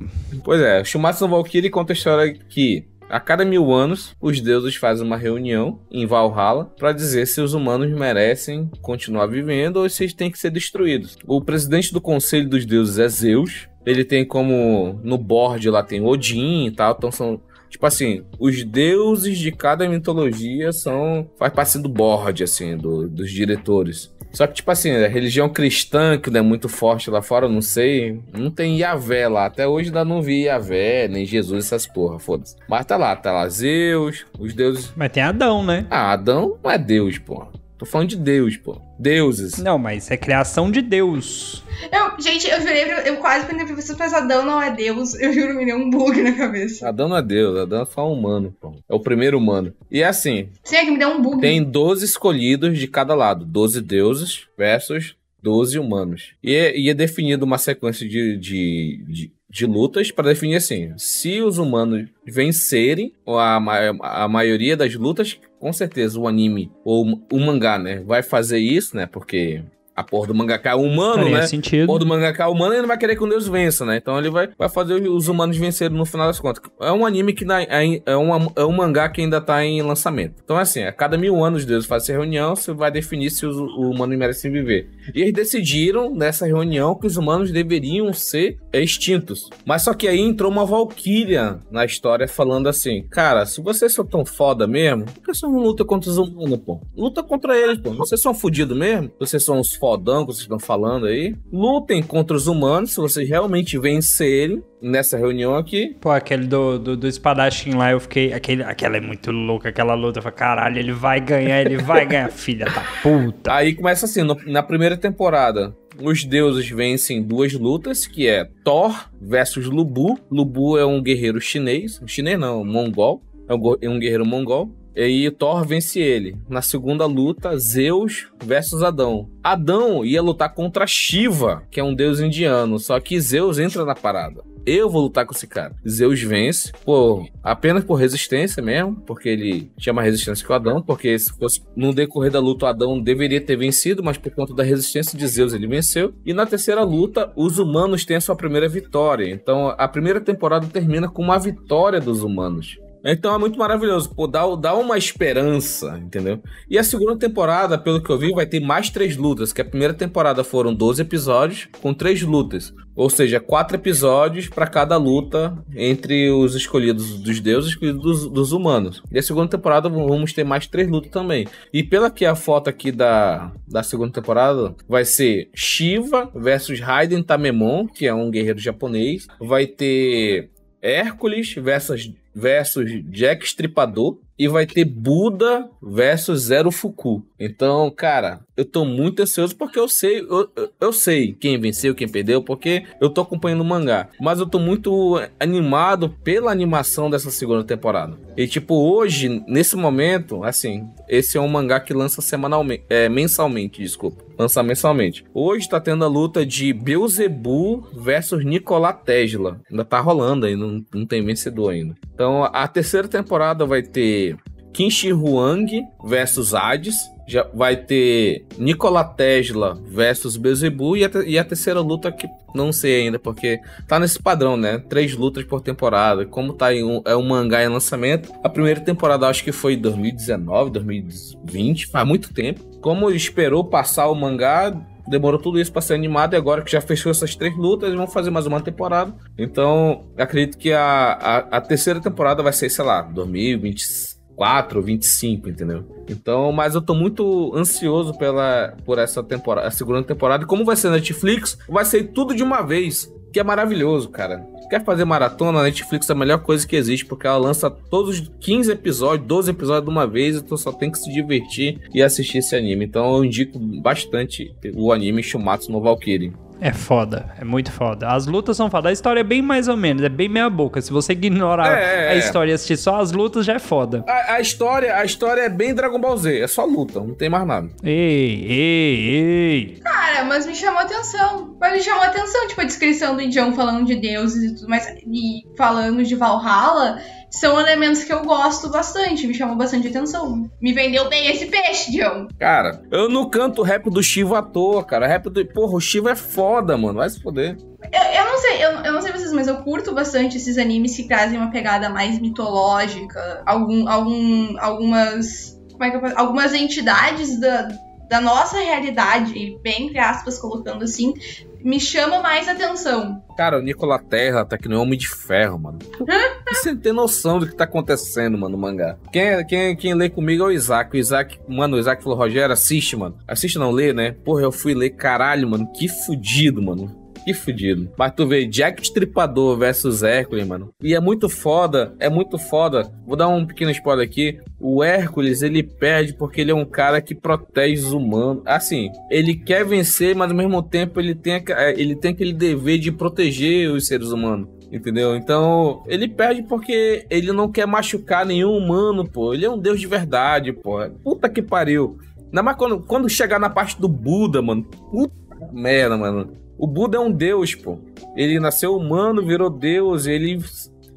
S4: Pois é, Shumatsu no Valkyrie conta a história que a cada mil anos os deuses fazem uma reunião em Valhalla para dizer se os humanos merecem continuar vivendo ou se eles têm que ser destruídos. O presidente do Conselho dos Deuses é Zeus. Ele tem como no board lá tem Odin e tal, então são Tipo assim, os deuses de cada mitologia são. faz parte do board, assim, do- dos diretores. Só que, tipo assim, a religião cristã, que não é muito forte lá fora, eu não sei. Não tem Yahvé lá. Até hoje ainda não vi Yahvé, nem Jesus, essas porra, foda-se. Mas tá lá, tá lá Zeus, os deuses.
S3: Mas tem Adão, né?
S4: Ah, Adão não é Deus, porra. Tô falando de Deus, pô. Deuses.
S3: Não, mas é criação de Deus.
S2: Eu, gente, eu jurei, eu quase perguntei pra vocês, mas Adão não é Deus. Eu juro, me deu um bug na cabeça.
S4: Adão não é Deus, Adão é só humano, pô. É o primeiro humano. E é assim,
S2: Sim, é que me deu um bug.
S4: Tem 12 escolhidos de cada lado. 12 deuses versus 12 humanos. E é, e é definido uma sequência de, de, de, de lutas para definir assim: se os humanos vencerem a, ma- a maioria das lutas, com certeza o anime ou o mangá, né, vai fazer isso, né? Porque a porra do mangaka é humano,
S3: Faria
S4: né?
S3: sentido.
S4: Porra do mangaka humano, ele não vai querer que o Deus vença, né? Então ele vai, vai fazer os humanos vencerem no final das contas. É um anime que na- é, é, uma- é um mangá que ainda tá em lançamento. Então, assim, a cada mil anos os deuses fazem essa reunião, você vai definir se os o humanos merecem viver. E eles decidiram nessa reunião que os humanos deveriam ser extintos. Mas só que aí entrou uma valquíria na história falando assim: Cara, se vocês são tão foda mesmo, por que vocês não lutam contra os humanos, pô? Luta contra eles, pô. Vocês são fodidos mesmo? Vocês são uns fodão que vocês estão falando aí? Lutem contra os humanos se vocês realmente vencerem nessa reunião aqui.
S3: Pô, aquele do, do, do espadachim lá, eu fiquei. Aquele, aquela é muito louca, aquela luta. Eu falei, caralho, ele vai ganhar, ele vai ganhar, filha da puta.
S4: Aí começa assim, no- na primeira temporada, os deuses vencem duas lutas, que é Thor versus Lubu. Lubu é um guerreiro chinês, chinês não, mongol, é um, é um guerreiro mongol. E aí Thor vence ele. Na segunda luta, Zeus versus Adão. Adão ia lutar contra Shiva, que é um deus indiano, só que Zeus entra na parada. eu vou lutar com esse cara. Zeus vence por apenas por resistência mesmo, porque ele tinha mais resistência que o Adão, porque se fosse no decorrer da luta o Adão deveria ter vencido, mas por conta da resistência de Zeus ele venceu. E na terceira luta, os humanos têm a sua primeira vitória. Então a primeira temporada termina com uma vitória dos humanos. Então é muito maravilhoso, pô, dá, dá uma esperança, entendeu? E a segunda temporada, pelo que eu vi, vai ter mais três lutas, que a primeira temporada foram 12 episódios com três lutas. Ou seja, quatro episódios para cada luta entre os escolhidos dos deuses e escolhidos dos, dos, humanos. E a segunda temporada vamos ter mais três lutas também. E pela que a foto aqui da, da segunda temporada vai ser Shiva versus Raiden Tamemon, que é um guerreiro japonês. Vai ter Hércules versus versus Jack Stripador e vai ter Buda versus Zero Fuku. Então, cara, eu tô muito ansioso porque eu sei, eu, eu sei quem venceu, quem perdeu, porque eu tô acompanhando o mangá. Mas eu tô muito animado pela animação dessa segunda temporada. E tipo, hoje, nesse momento, assim, esse é um mangá que lança semanalmente, é, mensalmente, desculpa. Lança mensalmente. Hoje tá tendo a luta de Beelzebub versus Nikola Tesla. Ainda tá rolando aí, não, não tem vencedor ainda. Então, a terceira temporada vai ter Qin Shi Huang versus Hades já vai ter Nikola Tesla versus Bezebu e, e a, terceira luta que não sei ainda, porque tá nesse padrão, né? Três lutas por temporada. Como tá em um, é um mangá em lançamento, a primeira temporada acho que foi 2019, 2020, faz muito tempo. Como esperou passar o mangá, demorou tudo isso para ser animado e agora que já fechou essas três lutas, vão fazer mais uma temporada. Então, acredito que a, a, a terceira temporada vai ser, sei lá, 2025 24, 25, entendeu? Então, mas eu tô muito ansioso pela, por essa temporada, a segunda temporada. E como vai ser Netflix, vai ser tudo de uma vez, que é maravilhoso, cara. Quer fazer maratona? A Netflix é a melhor coisa que existe, porque ela lança todos os 15 episódios, 12 episódios de uma vez, então só tem que se divertir e assistir esse anime. Então eu indico bastante o anime Shumatsu no Valkyrie.
S3: É foda, é muito foda. As lutas são foda. A história é bem mais ou menos, é bem meia boca. Se você ignorar é, a é. história e assistir só as lutas, já é foda.
S4: A, a, história, a história é bem Dragon Ball Z, é só luta, não tem mais nada.
S3: Ei, ei, ei.
S2: Cara, mas me chamou atenção. Mas me chamou atenção, tipo, a descrição do Indião falando de deuses e tudo mais, e falando de Valhalla são elementos que eu gosto bastante, me chamou bastante atenção. Me vendeu bem esse peixe, Dião.
S4: Cara, eu não canto rap do Shiva à toa, cara. Rap do. Porra, o Shiva é foda, mano. Vai se foder.
S2: Eu, eu não sei, eu, eu, não sei vocês, mas eu curto bastante esses animes que trazem uma pegada mais mitológica. Algum, algum, algumas. Como é que eu posso, Algumas entidades da, da nossa realidade, bem entre aspas, colocando assim, me chama mais atenção.
S4: Cara, o Nikola Terra tá que nem um homem de ferro, mano. Você tem noção do que tá acontecendo, mano, no mangá. Quem, quem, quem lê comigo é o Isaac. O Isaac, mano, o Isaac falou, Rogério, assiste, mano. Assiste não, lê, né? Porra, eu fui ler, caralho, mano. Que fudido, mano. Que fudido. Mas tu vê Jack Stripador versus Hércules, mano. E é muito foda, é muito foda. Vou dar um pequeno spoiler aqui. O Hércules, ele perde porque ele é um cara que protege os humanos. Assim, ele quer vencer, mas ao mesmo tempo ele tem, é, ele tem aquele dever de proteger os seres humanos. Entendeu? Então, ele perde porque ele não quer machucar nenhum humano, pô. Ele é um deus de verdade, pô. Puta que pariu. Ainda mais quando, quando chegar na parte do Buda, mano. Puta merda, mano. O Buda é um deus, pô. Ele nasceu humano, virou deus, ele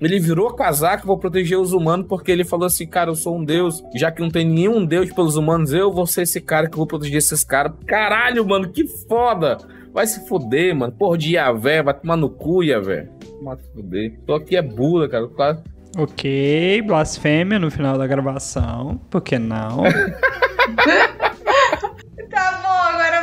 S4: ele virou casaco para proteger os humanos porque ele falou assim, cara, eu sou um deus, já que não tem nenhum deus pelos humanos, eu vou ser esse cara que vou proteger esses caras. Caralho, mano, que foda! Vai se foder, mano. Porra de Yavé, vai tomar no cu, Yavé. Vai se foder. Tô aqui é Buda, cara. Quase...
S3: Ok, blasfêmia no final da gravação. Por que não?
S2: agora,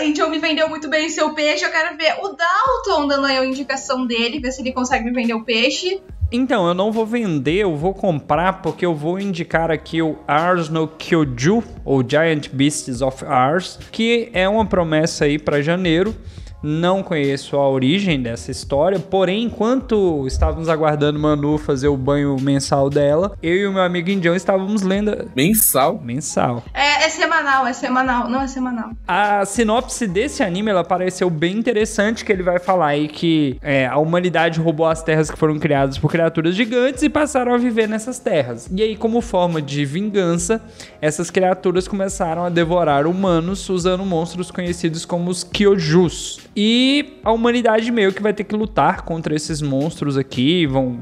S2: Angel me vendeu muito bem seu peixe. Eu quero ver o Dalton dando aí a indicação dele, ver se ele consegue me vender o peixe.
S3: Então, eu não vou vender, eu vou comprar porque eu vou indicar aqui o Ars no Kyoju, ou Giant Beasts of Ars, que é uma promessa aí para janeiro. Não conheço a origem dessa história, porém, enquanto estávamos aguardando Manu fazer o banho mensal dela, eu e o meu amigo Indião estávamos lendo.
S4: Mensal?
S3: Mensal.
S2: É, é semanal, é semanal. Não, é semanal.
S3: A sinopse desse anime, ela pareceu bem interessante, que ele vai falar aí que é, a humanidade roubou as terras que foram criadas por criaturas gigantes e passaram a viver nessas terras. E aí, como forma de vingança, essas criaturas começaram a devorar humanos usando monstros conhecidos como os Kyojus. E a humanidade meio que vai ter que lutar contra esses monstros aqui, vão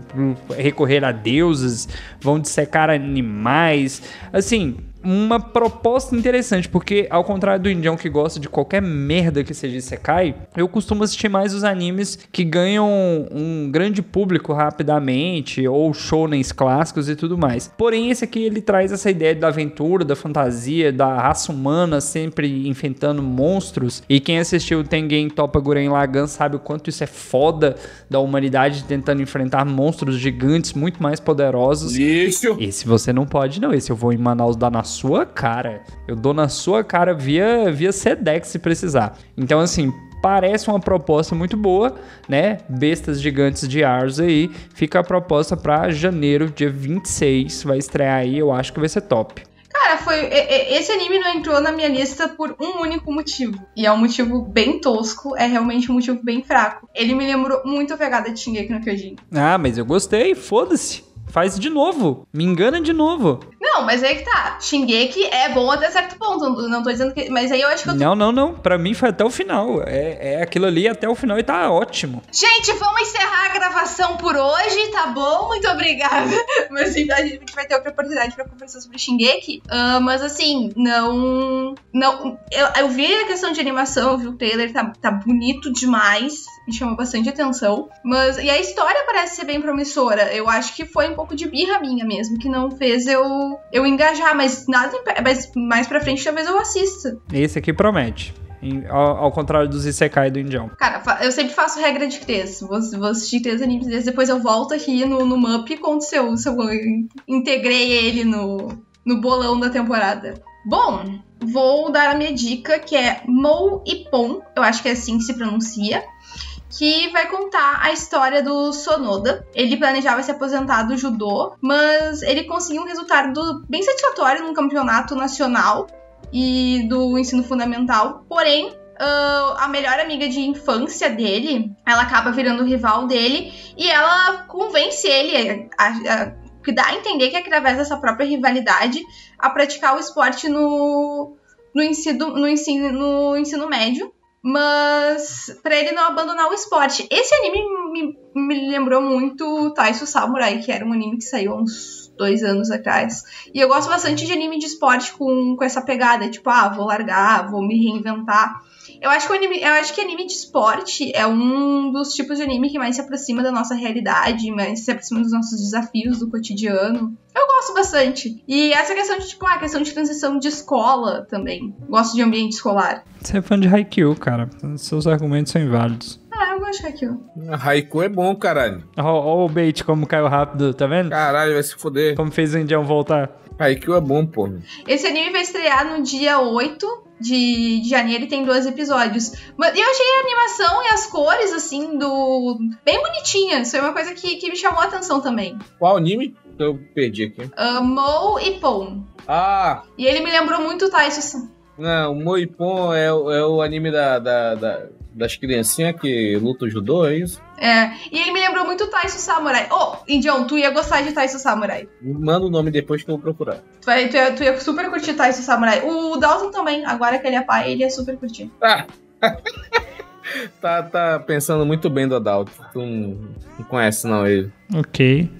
S3: recorrer a deuses, vão dissecar animais. Assim, uma proposta interessante, porque ao contrário do indião que gosta de qualquer merda que seja Isekai, eu costumo assistir mais os animes que ganham um grande público rapidamente, ou shonens clássicos e tudo mais. Porém, esse aqui ele traz essa ideia da aventura, da fantasia, da raça humana sempre enfrentando monstros. E quem assistiu Tengen Toppa Guren Lagan sabe o quanto isso é foda da humanidade tentando enfrentar monstros gigantes muito mais poderosos.
S4: Lixo!
S3: Esse você não pode, não. Esse eu vou em Manaus dar na sua cara. Eu dou na sua cara via, via Sedex se precisar. Então, assim, parece uma proposta muito boa, né? Bestas gigantes de Ars aí. Fica a proposta para janeiro, dia 26. Vai estrear aí, eu acho que vai ser top.
S2: Cara, foi. Esse anime não entrou na minha lista por um único motivo. E é um motivo bem tosco, é realmente um motivo bem fraco. Ele me lembrou muito a pegada de Shingeki no Kyojin.
S3: Ah, mas eu gostei, foda-se. Faz de novo. Me engana de novo.
S2: Não, mas aí que tá. Shingeki é bom até certo ponto. Não tô dizendo que. Mas aí eu acho que eu tô...
S3: Não, não, não. Pra mim foi até o final. É, é aquilo ali até o final e tá ótimo.
S2: Gente, vamos encerrar a gravação por hoje, tá bom? Muito obrigada. Mas assim, a gente vai ter outra oportunidade pra conversar sobre Shingeki. Uh, mas assim, não. Não. Eu, eu vi a questão de animação, eu vi o trailer, tá, tá bonito demais. Me chamou bastante atenção. Mas. E a história parece ser bem promissora. Eu acho que foi um pouco de birra minha mesmo, que não fez eu, eu engajar, mas nada mas mais pra frente talvez eu assista.
S3: Esse aqui promete. Ao, ao, contrário dos Isekai do Indião.
S2: Cara, eu sempre faço regra de três. Vou, vou assistir três animes desses, depois eu volto aqui no, no MUP e conto se eu, se eu integrei ele no, no bolão da temporada. Bom, vou dar a minha dica, que é Mou Ipon. Eu acho que é assim que se pronuncia que vai contar a história do Sonoda. Ele planejava se aposentar do judô, mas ele conseguiu um resultado bem satisfatório no campeonato nacional e do ensino fundamental. Porém, uh, a melhor amiga de infância dele, ela acaba virando rival dele e ela convence ele a, a, que dá a entender que através dessa própria rivalidade a praticar o esporte no, no, ensino, no, ensino, no ensino médio mas para ele não abandonar o esporte. Esse anime me, me lembrou muito Taisu Samurai, que era um anime que saiu uns dois anos atrás. E eu gosto bastante de anime de esporte com, com essa pegada, tipo, ah, vou largar, vou me reinventar. Eu acho, que anime, eu acho que anime de esporte é um dos tipos de anime que mais se aproxima da nossa realidade, mais se aproxima dos nossos desafios do cotidiano. Eu gosto bastante. E essa questão de, tipo, a questão de transição de escola também. Gosto de ambiente escolar.
S3: Você é fã de Haikyuu, cara. Seus argumentos são inválidos.
S2: Ah, eu gosto de Haikyuu.
S4: Haikyuu é bom, caralho.
S3: Ó, o bait como caiu rápido, tá vendo?
S4: Caralho, vai se foder.
S3: Como fez o Indião voltar.
S4: Haikyuu é bom, pô.
S2: Esse anime vai estrear no dia 8 de, de janeiro e tem dois episódios. Mas eu achei a animação e as cores, assim, do. bem bonitinhas. Foi uma coisa que, que me chamou a atenção também.
S4: Qual anime? Eu perdi aqui.
S2: Uh, Mo e Pon.
S4: Ah!
S2: E ele me lembrou muito Tyson.
S4: Não, o Mo e Pon é, é o anime da, da, da das criancinhas que lutam judô, é isso?
S2: É, e ele me lembrou muito Taiso Samurai. Oh, Indião, tu ia gostar de Taiso Samurai.
S4: Manda o nome depois que eu vou procurar.
S2: Tu, vai, tu, ia, tu ia super curtir Taiso Samurai. O Dalton também, agora que ele é pai, ele ia super curtir.
S4: Ah. tá, tá pensando muito bem do Adalto. Tu não, não conhece não ele.
S3: Ok.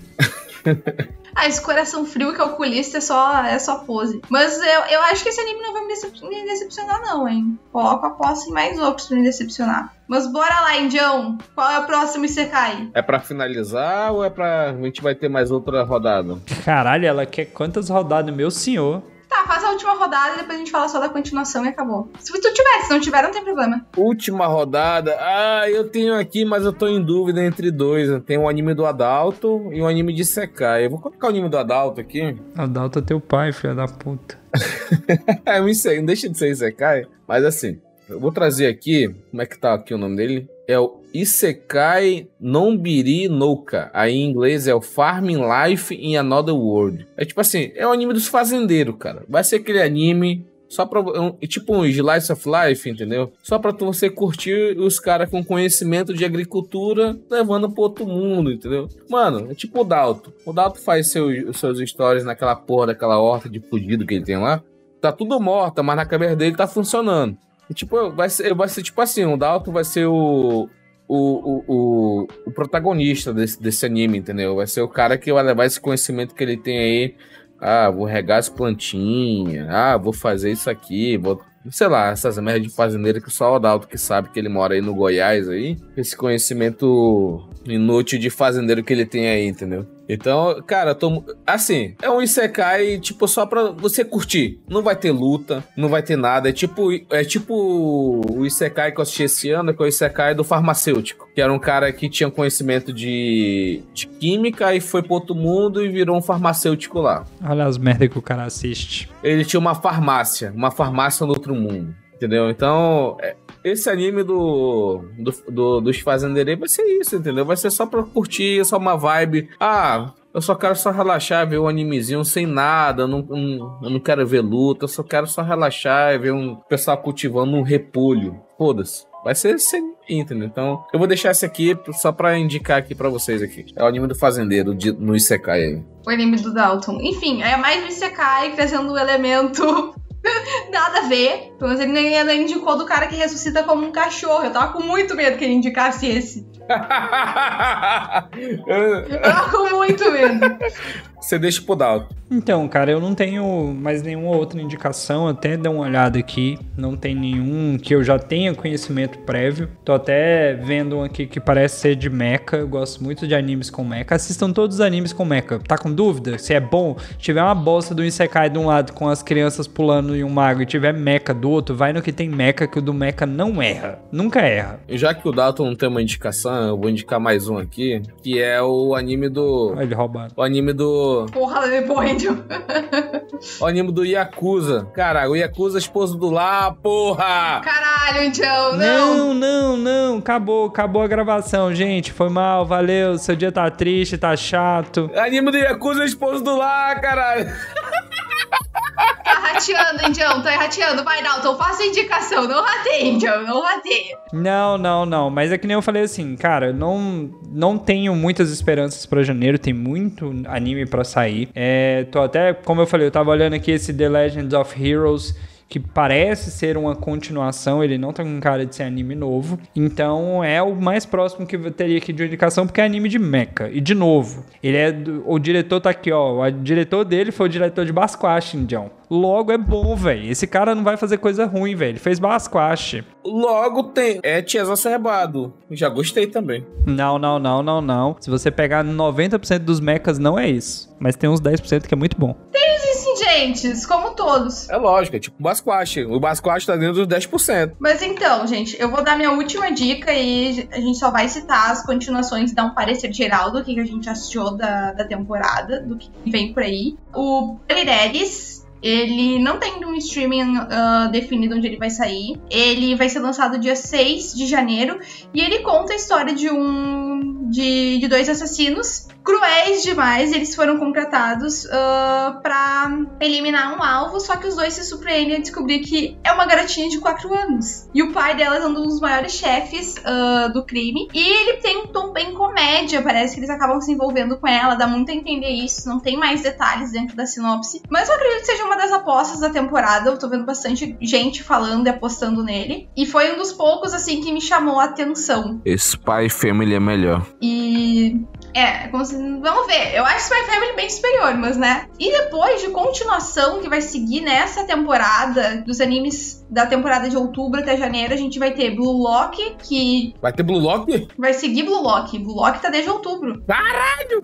S2: Ah, esse coração frio calculista é só, é só pose. Mas eu, eu acho que esse anime não vai me, decep me decepcionar, não, hein? Coloco a posse em mais outros pra me decepcionar. Mas bora lá, Indião. Qual é o próximo Isekai?
S4: É pra finalizar ou é pra. A gente vai ter mais outra rodada?
S3: Caralho, ela quer quantas rodadas, meu senhor?
S2: Tá, faz a última rodada e depois a gente fala só da continuação e acabou. Se tu tiver, se não tiver, não tem problema.
S4: Última rodada. Ah, eu tenho aqui, mas eu tô em dúvida entre dois. Tem o um anime do Adalto e o um anime de Sekai. Eu vou colocar o anime do Adalto aqui.
S3: Adalto é teu pai, filho da puta.
S4: é, não deixa de ser Sekai. Mas assim, eu vou trazer aqui. Como é que tá aqui o nome dele? É o Isekai Nonbiri Nouka. Aí em inglês é o Farming Life in Another World. É tipo assim, é o anime dos fazendeiros, cara. Vai ser aquele anime Só pra. Um, tipo um Slice of Life, entendeu? Só pra tu- você curtir os caras com conhecimento de agricultura levando pro outro mundo, entendeu? Mano, é tipo o Dalto. O Dalto faz seus, seus stories naquela porra daquela horta de fudido que ele tem lá. Tá tudo morta, mas na câmera dele tá funcionando. Tipo, vai ser, vai ser tipo assim: o Dalto vai ser o. O, o, o, o protagonista desse, desse anime, entendeu? Vai ser o cara que vai levar esse conhecimento que ele tem aí ah, vou regar as plantinhas. Ah, vou fazer isso aqui. Vou... Sei lá, essas merdas de fazendeiro que só o Adalto que sabe que ele mora aí no Goiás aí. Esse conhecimento inútil de fazendeiro que ele tem aí, entendeu? Então, cara, tô. Assim, é um Isekai, tipo, só pra você curtir. Não vai ter luta, não vai ter nada. É tipo, é tipo o Isekai que eu assisti esse ano, que é o Isekai do farmacêutico. Que era um cara que tinha conhecimento de, de química e foi pro outro mundo e virou um farmacêutico lá.
S3: Olha as merdas que o cara assiste.
S4: Ele tinha uma farmácia, uma farmácia no outro mundo. Entendeu? Então, é- esse anime do, do, do- dos fazendeiros vai ser isso, entendeu? Vai ser só pra curtir, só uma vibe. Ah, eu só quero só relaxar, ver um animezinho sem nada. Eu não, não- eu não quero ver luta, eu só quero só relaxar e ver um pessoal cultivando um repolho. Foda-se. Vai ser anime, entendeu? Então, eu vou deixar esse aqui só pra indicar aqui pra vocês aqui. É o anime do fazendeiro de- no Isekai aí.
S2: O anime do Dalton. Enfim, é mais um Isekai trazendo um elemento nada a ver. Mas ele ainda indicou do cara que ressuscita como um cachorro. Eu tava com muito medo que ele indicasse esse. Eu tava com muito medo.
S4: Você deixa pro Dalton.
S3: Então, cara, eu não tenho mais nenhuma outra indicação, até dei uma olhada aqui, não tem nenhum que eu já tenha conhecimento prévio. Tô até vendo um aqui que parece ser de mecha, eu gosto muito de animes com mecha. Assistam todos os animes com mecha. Tá com dúvida? Se é bom, se tiver uma bosta do Isekai de um lado com as crianças pulando em um mago e tiver mecha do outro, vai no que tem mecha que o do mecha não erra. Nunca erra.
S4: E Já que o Dalton não tem uma indicação, eu vou indicar mais um aqui, que é o anime do.
S3: Olha ele roubando.
S4: O anime do.
S2: Porra, depois.
S4: O anime do Yakuza. Cara, o Yakuza esposo do lá, porra!
S2: Caralho, então, não.
S3: Não, não, não, acabou, acabou a gravação, gente. Foi mal, valeu. Seu dia tá triste, tá chato.
S4: Anime do Yakuza esposo do lá, caralho!
S2: Tá rateando, Indião, tá rateando. Vai, Dalton, faça indicação. Não rateia, Indião, não rateia.
S3: Não, não, não. Mas é que nem eu falei assim, cara, não, não tenho muitas esperanças pra janeiro. Tem muito anime pra sair. É, tô até, como eu falei, eu tava olhando aqui esse The Legends of Heroes. Que parece ser uma continuação, ele não tá com cara de ser anime novo. Então é o mais próximo que eu teria aqui de indicação, porque é anime de mecha. E de novo, ele é. do- o diretor tá aqui, ó. O diretor dele foi o diretor de Basquash, Indião. Logo é bom, velho. Esse cara não vai fazer coisa ruim, velho. Ele fez Basquash.
S4: Logo tem. É Tia Exacerbado. Já gostei também.
S3: Não, não, não, não, não. Se você pegar 90% dos mechas, não é isso. Mas tem uns 10% que é muito bom.
S2: Sim, gente, como todos.
S4: É lógico, é tipo o Basquash. O Basquash tá dentro dos 10%.
S2: Mas então, gente, eu vou dar minha última dica e a gente só vai citar as continuações e dar um parecer geral do que que a gente achou da, da temporada, do que vem por aí. O Pleiredes, ele não tem um streaming ah, definido onde ele vai sair. Ele vai ser lançado dia 6 de janeiro e ele conta a história de um. de, de dois assassinos cruéis demais. Eles foram contratados ah, pra eliminar um alvo, só que os dois se surpreendem a descobrir que é uma garotinha de 4 anos. E o pai delas é um dos maiores chefes ah, do crime. E ele tem um tom bem comédia, parece que eles acabam se envolvendo com ela, dá muito a entender isso, não tem mais detalhes dentro da sinopse. Mas eu acredito que seja uma das apostas da temporada, eu tô vendo bastante gente falando e apostando nele. E foi um dos poucos, assim, que me chamou a atenção.
S4: Spy Family é melhor.
S2: E. É, como se- vamos ver. Eu acho Spy Family bem superior, mas né? E depois de continuação que vai seguir nessa temporada, dos animes da temporada de outubro até janeiro, a gente vai ter Blue Lock, que
S4: Vai ter Blue Lock?
S2: vai seguir Blue Lock. Blue Lock tá desde outubro.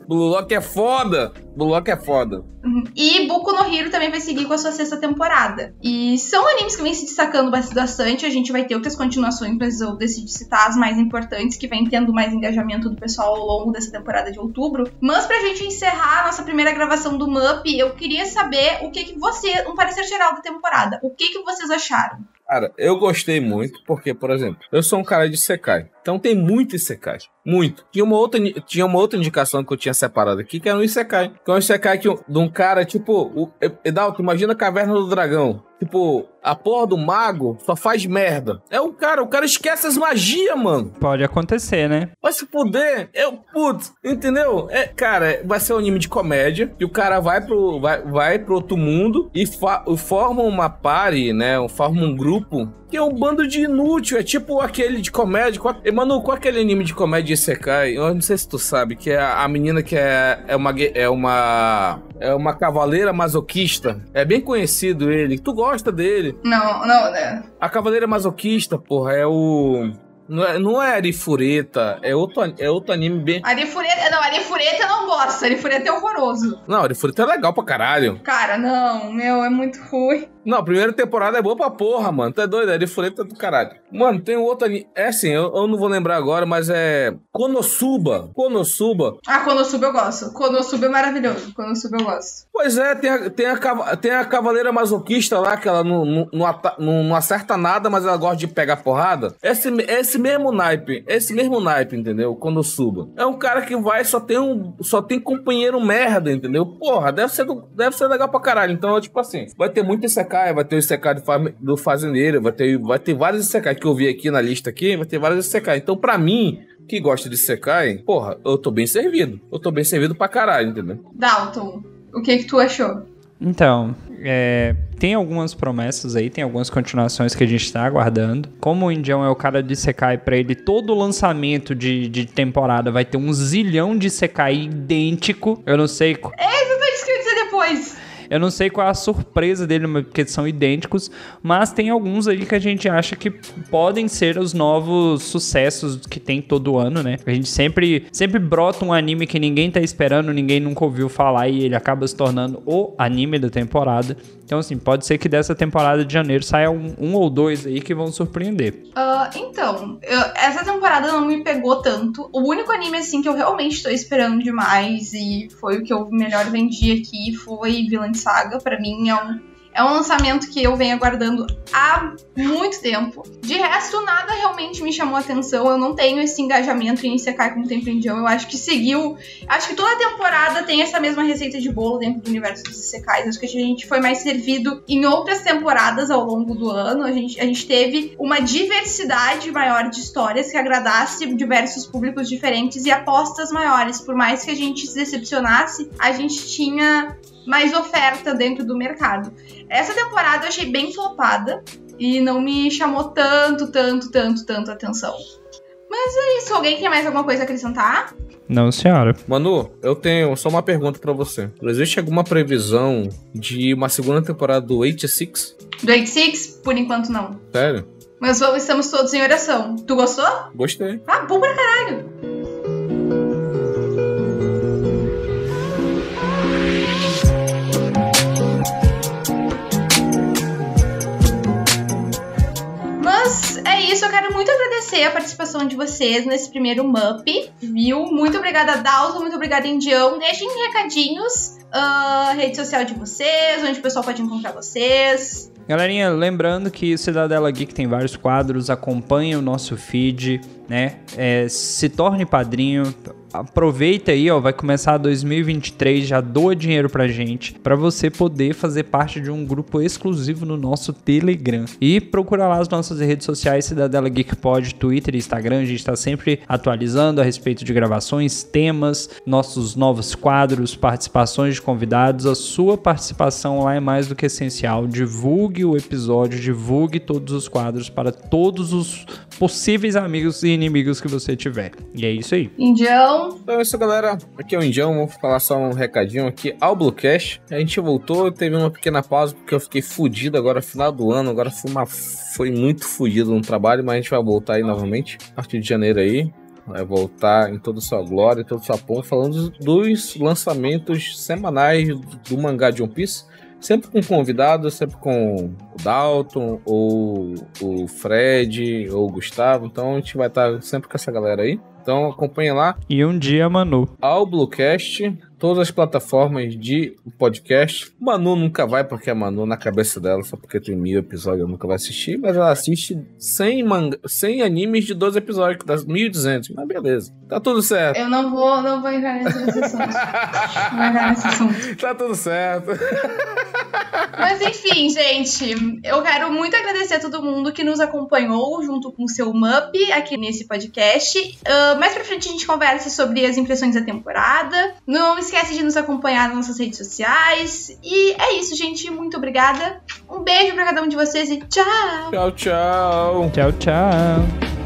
S4: Blue Lock é foda. Blue Lock é foda.
S2: Uhum. E Boku no Hero também vai seguir com a sua sexta temporada. E são animes que vêm se destacando bastante. A gente vai ter outras continuações, mas eu decidi citar as mais importantes, que vem tendo mais engajamento do pessoal ao longo dessa temporada de outubro. Mas pra gente encerrar a nossa primeira gravação do MUP, eu queria saber o que, que você. um parecer geral da temporada. O que, que vocês acharam?
S4: Cara, eu gostei muito, porque, por exemplo, eu sou um cara de Sekai. Então tem muito Isekai. Muito. Tinha uma outra, tinha uma outra indicação que eu tinha separado aqui, que era um Isekai. Que é um Isekai que, de um cara, tipo, o Edalto, imagina a Caverna do Dragão. Tipo, a porra do mago só faz merda. É o cara, o cara esquece as magias, mano.
S3: Pode acontecer, né?
S4: Vai se poder. Eu, putz, entendeu? É, cara, vai ser um anime de comédia e o cara vai pro, vai, vai pro outro mundo e, fa, forma uma party, né? Forma um grupo que é um bando de inútil. É tipo aquele de comédia. Qual, mano, qual aquele anime de comédia Isekai? Eu não sei se tu sabe, que é a, a menina que é, é uma. É uma. É uma cavaleira masoquista. É bem conhecido ele. Tu gosta dele.
S2: Não, não, né?
S4: A cavaleira masoquista, porra, é o. Não é, não é Arifureta, é outro, é outro anime bem.
S2: Arifureta, não, Arifureta eu não gosto. Arifureta é horroroso.
S4: Não, Arifureta é legal pra caralho.
S2: Cara, não, meu, é muito ruim.
S4: Não, a primeira temporada é boa pra porra, mano. Tu é doido, Arifureta do caralho. Mano, tem um outro anime. É assim, eu, eu, não vou lembrar agora, mas é. Konosuba. Konosuba.
S2: Ah, Konosuba eu gosto. Konosuba é maravilhoso. Konosuba eu gosto.
S4: Pois é, tem a, tem a, tem a cavaleira masoquista lá, que ela não, não, não, não acerta nada, mas ela gosta de pegar porrada. Esse, esse mesmo naipe, esse mesmo naipe, entendeu? Konosuba. É um cara que vai, só tem um. Só tem companheiro merda, entendeu? Porra, deve ser, do, deve ser legal pra caralho. Então, tipo assim, vai ter muito esse Isekai, vai ter o Isekai do, do Fazendeiro, vai ter, vai ter vários Isekai que eu vi aqui na lista aqui, vai ter vários Isekai. Então, pra mim, que gosta de Isekai, porra, eu tô bem servido. Eu tô bem servido pra caralho, entendeu?
S2: Dalton, o que que tu achou?
S3: Então, é, tem algumas promessas aí, tem algumas continuações que a gente tá aguardando. Como o Indião é o cara de Sekai pra ele, todo lançamento de, de temporada vai ter um zilhão de Sekai idêntico. Eu não sei.
S2: É exatamente isso que depois.
S3: Eu não sei qual é a surpresa dele, porque são idênticos, mas tem alguns aí que a gente acha que podem ser os novos sucessos que tem todo ano, né? A gente sempre, sempre brota um anime que ninguém tá esperando, ninguém nunca ouviu falar e ele acaba se tornando o anime da temporada. Então, assim, pode ser que dessa temporada de janeiro saia um, um ou dois aí que vão surpreender.
S2: Uh, então, eu, essa temporada não me pegou tanto. O único anime, assim, que eu realmente tô esperando demais e foi o que eu melhor vendi aqui foi Villain Saga. Para mim é um é um lançamento que eu venho aguardando há muito tempo. De resto, nada realmente me chamou atenção. Eu não tenho esse engajamento em Isekai como tem Indião. Eu acho que seguiu. Acho que toda temporada tem essa mesma receita de bolo dentro do universo dos Isekais. Acho que a gente foi mais servido em outras temporadas ao longo do ano. A gente, a gente teve uma diversidade maior de histórias que agradasse diversos públicos diferentes e apostas maiores. Por mais que a gente se decepcionasse, a gente tinha mais oferta dentro do mercado. Essa temporada eu achei bem flopada e não me chamou tanto, tanto, tanto, tanto atenção. Mas é isso. Alguém tem mais alguma coisa a acrescentar?
S3: Não, senhora.
S4: Manu, eu tenho só uma pergunta para você. Existe alguma previsão de uma segunda temporada do 86?
S2: Do 86? Por enquanto não.
S4: Sério?
S2: Mas estamos todos em oração. Tu gostou?
S4: Gostei.
S2: Ah, bom pra caralho. Isso, eu quero muito agradecer a participação de vocês nesse primeiro MUP, viu? Muito obrigada, Dalton, muito obrigada, Indião. Deixem recadinhos, uh, rede social de vocês, onde o pessoal pode encontrar vocês.
S3: Galerinha, lembrando que Cidadela Geek tem vários quadros, acompanhe o nosso feed, né? É, se torne padrinho, aproveita aí, ó, vai começar 2023, já doa dinheiro pra gente, para você poder fazer parte de um grupo exclusivo no nosso Telegram. E procura lá as nossas redes sociais, Cidadela Geek Pod, Twitter e Instagram, a gente tá sempre atualizando a respeito de gravações, temas, nossos novos quadros, participações de convidados, a sua participação lá é mais do que essencial. Divulgue o episódio, divulgue todos os quadros para todos os possíveis amigos e inimigos que você tiver. E é isso aí.
S2: Indião.
S4: Então é isso, galera. Aqui é o Indião. Vou falar só um recadinho aqui ao Bluecast. A gente voltou, teve uma pequena pausa porque eu fiquei fudido agora final do ano. Agora foi, uma, foi muito fudido no trabalho, mas a gente vai voltar aí novamente a partir de janeiro aí vai voltar em toda sua glória, em todo o seu ponto, falando dos lançamentos semanais do mangá de One Piece. Sempre com convidados, sempre com o Dalton, ou o Fred, ou o Gustavo. Então a gente vai estar sempre com essa galera aí. Então acompanha lá.
S3: E um dia, Manu.
S4: Ao Bluecast, todas as plataformas de podcast. Manu nunca vai, porque a Manu, na cabeça dela, só porque tem mil episódios, nunca vai assistir, mas ela assiste 100, manga, 100 animes de 12 episódios, que dá 1.200. Mas beleza, tá tudo certo.
S2: Eu não vou, não vou entrar nesse assunto. não vou entrar nesse assunto.
S4: Tá tudo certo.
S2: Mas enfim, gente, eu quero muito agradecer a todo mundo que nos acompanhou junto com o seu MUP aqui nesse podcast. Uh, mais pra frente a gente conversa sobre as impressões da temporada. Não esquece de nos acompanhar nas nossas redes sociais. E é isso, gente. Muito obrigada. Um beijo pra cada um de vocês e tchau!
S4: Tchau, tchau.
S3: Tchau, tchau.